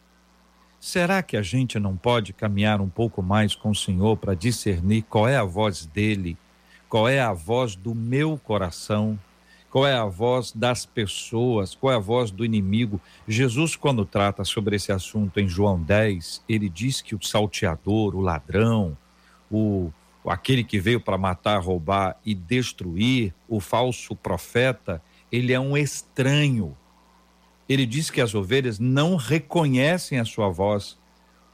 será que a gente não pode caminhar um pouco mais com o Senhor para discernir qual é a voz dele, qual é a voz do meu coração, qual é a voz das pessoas, qual é a voz do inimigo? Jesus, quando trata sobre esse assunto em João 10, ele diz que o salteador, o ladrão, o aquele que veio para matar, roubar e destruir, o falso profeta, ele é um estranho. Ele diz que as ovelhas não reconhecem a sua voz,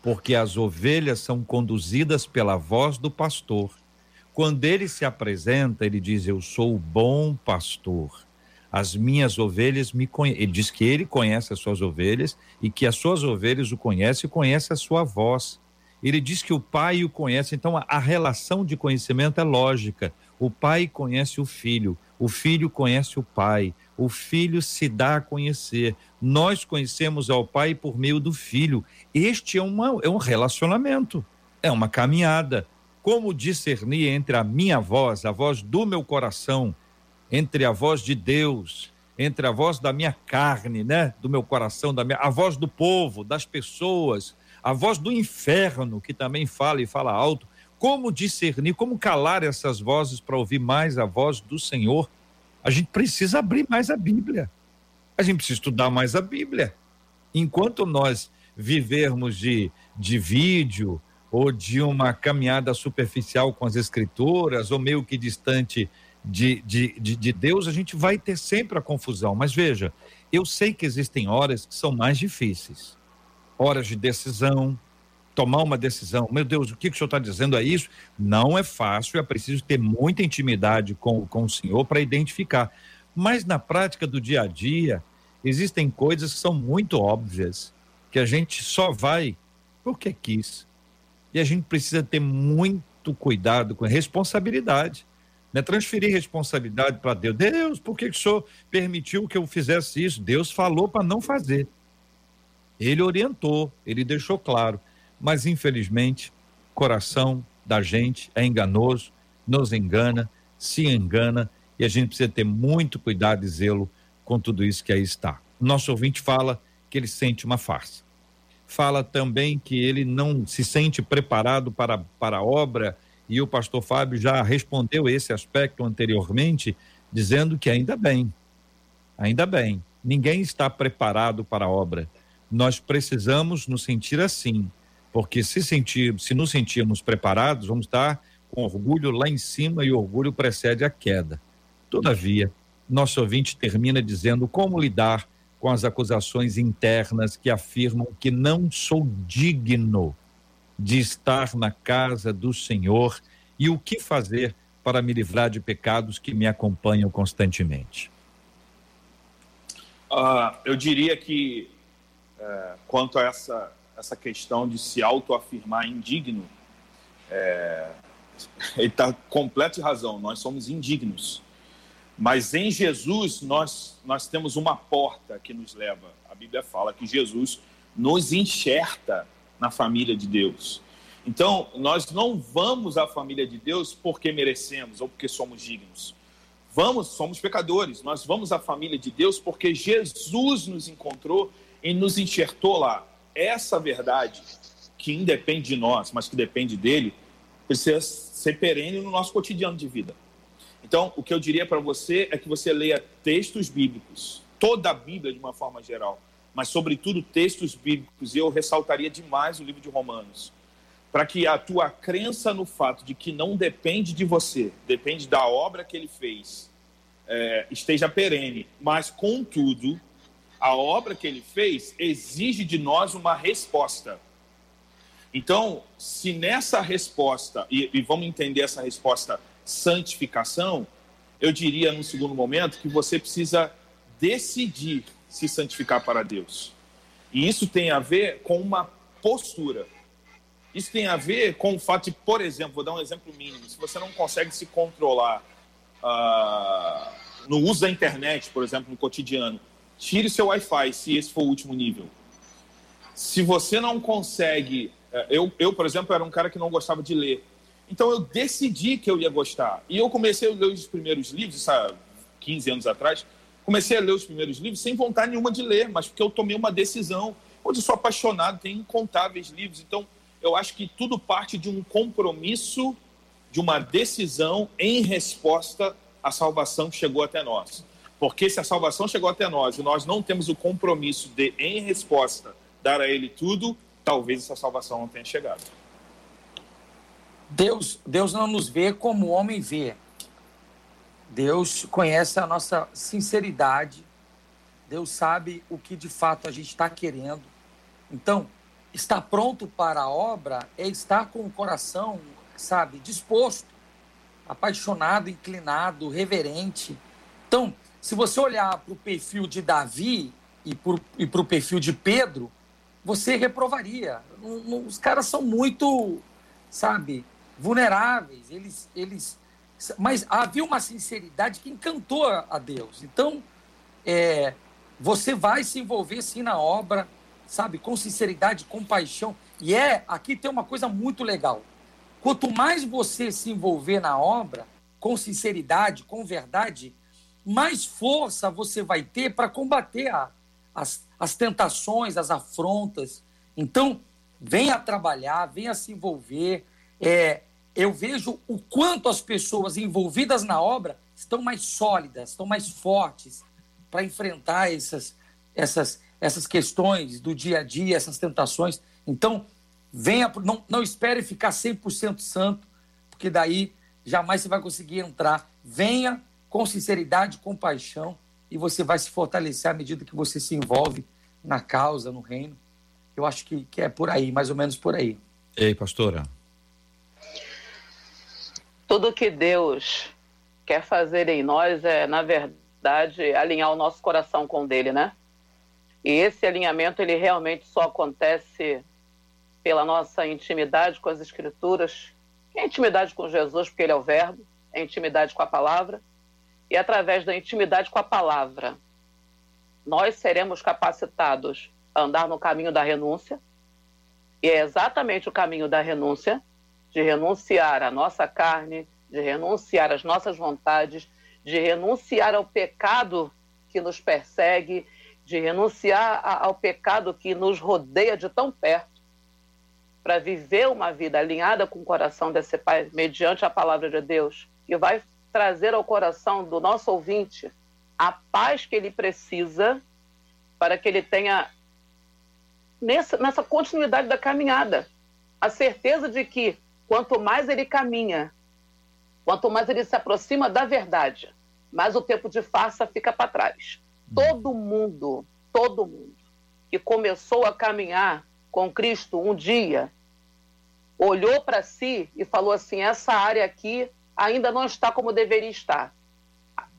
porque as ovelhas são conduzidas pela voz do pastor. Quando ele se apresenta, ele diz: Eu sou o bom pastor. As minhas ovelhas me conhecem. Ele diz que ele conhece as suas ovelhas e que as suas ovelhas o conhecem e conhecem a sua voz. Ele diz que o pai o conhece, então a, relação de conhecimento é lógica. O pai conhece o filho, o filho conhece o pai, o filho se dá a conhecer. Nós conhecemos ao pai por meio do filho. Este é, uma, é um relacionamento, é uma caminhada. Como discernir entre a minha voz, a voz do meu coração, entre a voz de Deus, entre a voz da minha carne, né, do meu coração, da minha, a voz do povo, das pessoas, a voz do inferno que também fala e fala alto, como discernir, como calar essas vozes para ouvir mais a voz do Senhor? A gente precisa abrir mais a Bíblia. A gente precisa estudar mais a Bíblia. Enquanto nós vivermos de, de vídeo ou de uma caminhada superficial com as escrituras, ou meio que distante de, de, de, de Deus, a gente vai ter sempre a confusão. Mas veja, eu sei que existem horas que são mais difíceis horas de decisão, tomar uma decisão. Meu Deus, o que, que o senhor está dizendo é isso? Não é fácil, é preciso ter muita intimidade com, com o senhor para identificar. Mas na prática do dia a dia, existem coisas que são muito óbvias, que a gente só vai porque quis. E a gente precisa ter muito cuidado com responsabilidade. Né? Transferir responsabilidade para Deus. Deus, por que, que o senhor permitiu que eu fizesse isso? Deus falou para não fazer. Ele orientou, ele deixou claro mas infelizmente, coração da gente é enganoso, nos engana, se engana, e a gente precisa ter muito cuidado e zelo com tudo isso que aí está. Nosso ouvinte fala que ele sente uma farsa. Fala também que ele não se sente preparado para, para a obra, e o pastor Fábio já respondeu esse aspecto anteriormente, dizendo que ainda bem, ainda bem, ninguém está preparado para a obra. Nós precisamos nos sentir assim, porque se, sentir, se nos sentirmos preparados, vamos estar com orgulho lá em cima e orgulho precede a queda. Todavia, nosso ouvinte termina dizendo como lidar com as acusações internas que afirmam que não sou digno de estar na casa do Senhor e o que fazer para me livrar de pecados que me acompanham constantemente. Uh, eu diria que, uh, quanto a essa essa questão de se autoafirmar indigno, é, [laughs] ele está completo de razão, nós somos indignos. Mas em Jesus nós, nós temos uma porta que nos leva. A Bíblia fala que Jesus nos enxerta na família de Deus. Então, nós não vamos à família de Deus porque merecemos ou porque somos dignos. Vamos, somos pecadores. Nós vamos à família de Deus porque Jesus nos encontrou e nos enxertou lá essa verdade, que independe de nós, mas que depende dele, precisa ser perene no nosso cotidiano de vida. Então, o que eu diria para você é que você leia textos bíblicos, toda a Bíblia de uma forma geral, mas, sobretudo, textos bíblicos, e eu ressaltaria demais o livro de Romanos, para que a tua crença no fato de que não depende de você, depende da obra que ele fez, é, esteja perene, mas, contudo, a obra que ele fez exige de nós uma resposta. Então, se nessa resposta, e, e, vamos entender essa resposta santificação, eu diria num segundo momento que você precisa decidir se santificar para Deus. E isso tem a ver com uma postura. Isso tem a ver com o fato de, por exemplo, vou dar um exemplo mínimo: se você não consegue se controlar uh, no uso da internet, por exemplo, no cotidiano, tire seu Wi-Fi se esse for o último nível. Se você não consegue. É, eu, eu, por exemplo, era um cara que não gostava de ler. Então eu decidi que eu ia gostar. E eu comecei a ler os primeiros livros, sabe, 15 anos atrás. comecei a ler os primeiros livros sem vontade nenhuma de ler, mas porque eu tomei uma decisão. Hoje eu sou apaixonado, tem incontáveis livros, então eu acho que tudo parte de um compromisso, de uma decisão em resposta à salvação que chegou até nós. Porque se a salvação chegou até nós e nós não temos o compromisso de, em resposta, dar a Ele tudo, talvez essa salvação não tenha chegado. Deus, Deus não nos vê como o homem vê. Deus conhece a nossa sinceridade. Deus sabe o que de fato a gente está querendo. Então, estar pronto para a obra é estar com o coração, sabe, disposto, apaixonado, inclinado, reverente. Então, se você olhar para o perfil de Davi e para o perfil de Pedro, você reprovaria. Os caras são muito, sabe, vulneráveis. Eles, eles, mas havia uma sinceridade que encantou a Deus. Então, é, você vai se envolver sim na obra, sabe, com sinceridade, com paixão. E é, aqui tem uma coisa muito legal. Quanto mais você se envolver na obra, com sinceridade, com verdade, mais força você vai ter para combater a, as, as tentações, as afrontas. Então, venha trabalhar, venha se envolver. É, eu vejo o quanto as pessoas envolvidas na obra estão mais sólidas, estão mais fortes para enfrentar essas, essas, essas questões do dia a dia, essas tentações. Então, venha, não, não espere ficar 100% santo, porque daí jamais você vai conseguir entrar. Venha com sinceridade, com paixão, e você vai se fortalecer à medida que você se envolve na causa, no reino. Eu acho que, que é por aí, mais ou menos por aí. Ei, pastora. Tudo que Deus quer fazer em nós é, na verdade, alinhar o nosso coração com o dele, né? E esse alinhamento, ele realmente só acontece pela nossa intimidade com as Escrituras, é intimidade com Jesus, porque ele é o Verbo, é intimidade com a palavra, e através da intimidade com a palavra, nós seremos capacitados a andar no caminho da renúncia. E é exatamente o caminho da renúncia, de renunciar à nossa carne, de renunciar às nossas vontades, de renunciar ao pecado que nos persegue, de renunciar ao pecado que nos rodeia de tão perto, para viver uma vida alinhada com o coração desse Pai, mediante a palavra de Deus, que vai trazer ao coração do nosso ouvinte a paz que ele precisa para que ele tenha nessa, nessa continuidade da caminhada. A certeza de que quanto mais ele caminha, quanto mais ele se aproxima da verdade, mais o tempo de farsa fica para trás. Todo mundo, todo mundo que começou a caminhar com Cristo um dia, olhou para si e falou assim: essa área aqui ainda não está como deveria estar.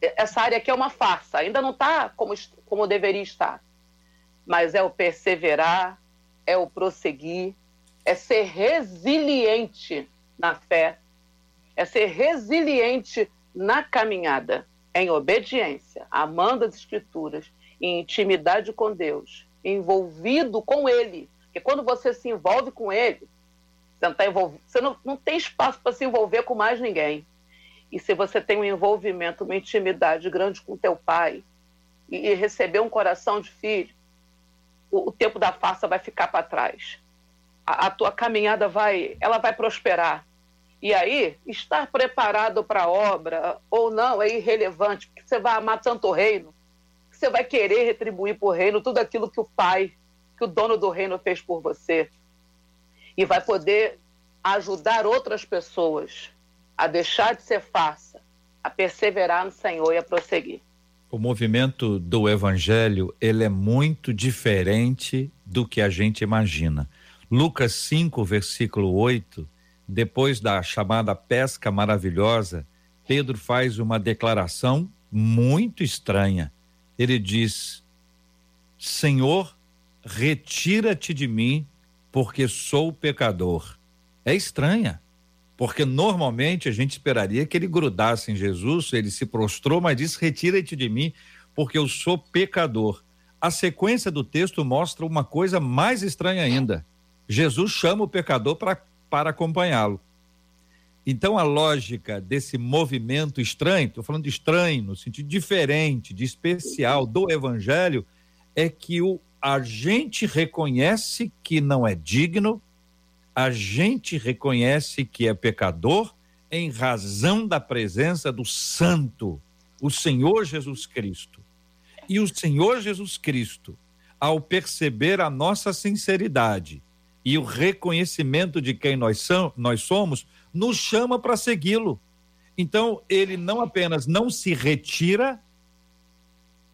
Essa área aqui é uma farsa, ainda não está como, como deveria estar. Mas é o perseverar, é o prosseguir, é ser resiliente na fé, é ser resiliente na caminhada, em obediência, amando as Escrituras, em intimidade com Deus, envolvido com Ele. Porque quando você se envolve com Ele, você não, tá envolv... você não, não tem espaço para se envolver com mais ninguém. E se você tem um envolvimento, uma intimidade grande com teu pai e, receber um coração de filho, o, o tempo da farsa vai ficar para trás. A, a, tua caminhada vai, ela vai prosperar. E aí, estar preparado para a obra ou não é irrelevante, porque você vai amar tanto o reino, que você vai querer retribuir para o reino tudo aquilo que o pai, que o dono do reino fez por você. E vai poder ajudar outras pessoas a deixar de ser farsa, a perseverar no Senhor e a prosseguir. O movimento do evangelho, ele é muito diferente do que a gente imagina. Lucas 5, versículo 8, depois da chamada pesca maravilhosa, Pedro faz uma declaração muito estranha. Ele diz: Senhor, retira-te de mim, porque sou pecador. É estranha porque normalmente a gente esperaria que ele grudasse em Jesus, ele se prostrou, mas disse: Retira-te de mim, porque eu sou pecador. A sequência do texto mostra uma coisa mais estranha ainda. Jesus chama o pecador para acompanhá-lo. Então, a lógica desse movimento estranho, estou falando de estranho, no sentido diferente, de especial do evangelho, é que o, a gente reconhece que não é digno, a gente reconhece que é pecador em razão da presença do Santo, o Senhor Jesus Cristo. E o Senhor Jesus Cristo, ao perceber a nossa sinceridade e o reconhecimento de quem nós, são, nós somos, nos chama para segui-lo. Então, ele não apenas não se retira,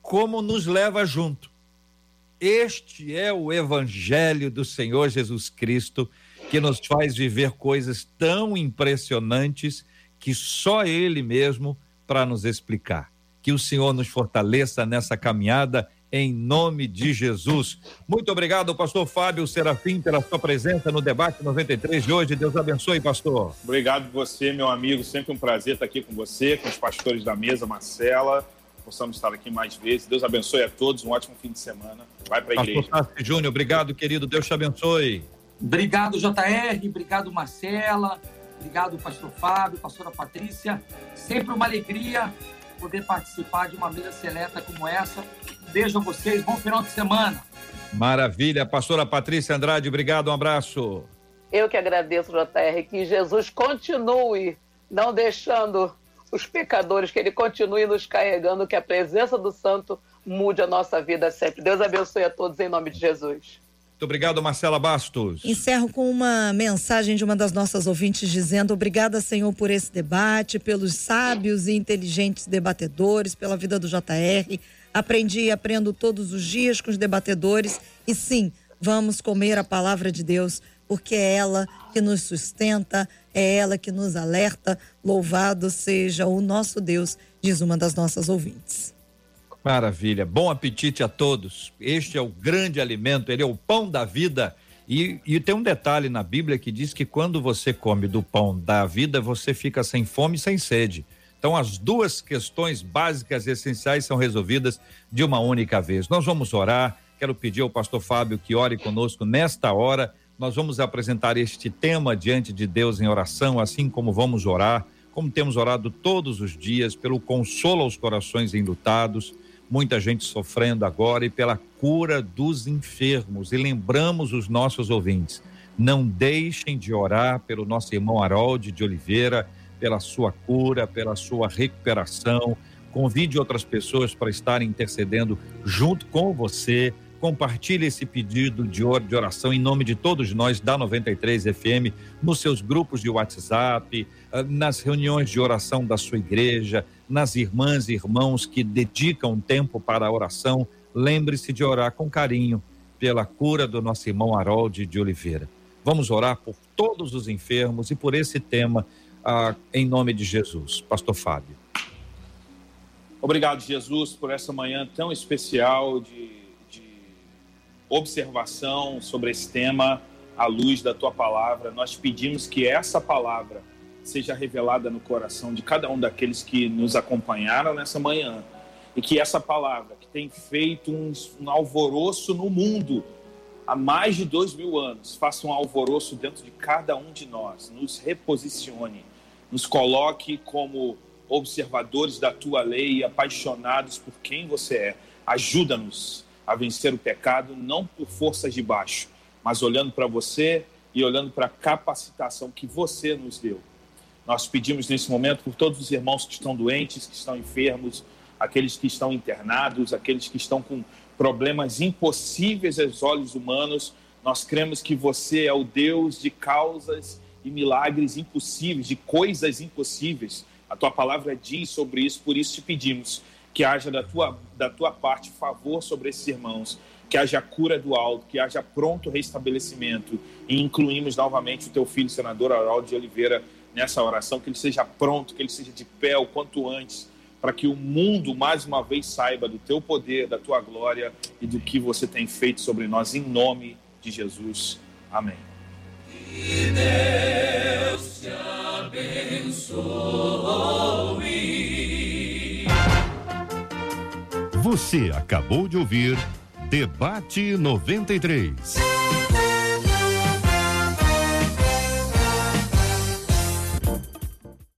como nos leva junto. Este é o evangelho do Senhor Jesus Cristo que nos faz viver coisas tão impressionantes que só Ele mesmo para nos explicar. Que o Senhor nos fortaleça nessa caminhada em nome de Jesus. Muito obrigado, pastor Fábio Serafim, pela sua presença no debate 93 de hoje. Deus abençoe, pastor. Obrigado você, meu amigo. Sempre um prazer estar aqui com você, com os pastores da mesa, Marcela. Possamos estar aqui mais vezes. Deus abençoe a todos. Um ótimo fim de semana. Vai para a igreja. Pastor Júnior, obrigado, querido. Deus te abençoe. Obrigado, JR. Obrigado, Marcela. Obrigado, pastor Fábio, pastora Patrícia. Sempre uma alegria poder participar de uma mesa seleta como essa. Beijo a vocês, bom final de semana. Maravilha. Pastora Patrícia Andrade, obrigado, um abraço. Eu que agradeço, JR, que Jesus continue não deixando os pecadores, que ele continue nos carregando, que a presença do Santo mude a nossa vida sempre. Deus abençoe a todos em nome de Jesus. Muito obrigado, Marcela Bastos. Encerro com uma mensagem de uma das nossas ouvintes dizendo: Obrigada, Senhor, por esse debate, pelos sábios e inteligentes debatedores, pela vida do JR. Aprendi e aprendo todos os dias com os debatedores. E sim, vamos comer a palavra de Deus, porque é ela que nos sustenta, é ela que nos alerta. Louvado seja o nosso Deus, diz uma das nossas ouvintes. Maravilha. Bom apetite a todos. Este é o grande alimento, ele é o pão da vida. E, e, tem um detalhe na Bíblia que diz que quando você come do pão da vida, você fica sem fome e sem sede. Então, as duas questões básicas e essenciais são resolvidas de uma única vez. Nós vamos orar. Quero pedir ao pastor Fábio que ore conosco nesta hora. Nós vamos apresentar este tema diante de Deus em oração, assim como vamos orar, como temos orado todos os dias, pelo consolo aos corações enlutados muita gente sofrendo agora e pela cura dos enfermos. E lembramos os nossos ouvintes, não deixem de orar pelo nosso irmão Harold de Oliveira, pela sua cura, pela sua recuperação. Convide outras pessoas para estarem intercedendo junto com você. Compartilhe esse pedido de oração em nome de todos nós da 93 FM, nos seus grupos de WhatsApp, ah, nas reuniões de oração da sua igreja, nas irmãs e irmãos que dedicam tempo para a oração, lembre-se de orar com carinho pela cura do nosso irmão Harold de Oliveira. Vamos orar por todos os enfermos e por esse tema, ah, em nome de Jesus. Pastor Fábio. Obrigado, Jesus, por essa manhã tão especial de, de observação sobre esse tema à luz da tua palavra. Nós pedimos que essa palavra seja revelada no coração de cada um daqueles que nos acompanharam nessa manhã. E que essa palavra, que tem feito um, um alvoroço no mundo há mais de dois mil anos, faça um alvoroço dentro de cada um de nós, nos reposicione, nos coloque como observadores da tua lei, apaixonados por quem você é. Ajuda-nos a vencer o pecado, não por forças de baixo, mas olhando para você e olhando para a capacitação que você nos deu nós pedimos nesse momento por todos os irmãos que estão doentes, que estão enfermos, aqueles que estão internados, aqueles que estão com problemas impossíveis aos olhos humanos. Nós cremos que você é o Deus de causas e milagres impossíveis, de coisas impossíveis. A tua palavra diz sobre isso, por isso te pedimos que haja da tua, da tua parte favor sobre esses irmãos, que haja cura do alto, que haja pronto restabelecimento. E incluímos novamente o teu filho, senador Haroldo de Oliveira, nessa oração, que ele seja pronto, que ele seja de pé o quanto antes, para que o mundo mais uma vez saiba do teu poder, da tua glória e do que você tem feito sobre nós, em nome de Jesus. Amém. Que Deus te abençoe. Você acabou de ouvir Debate 93.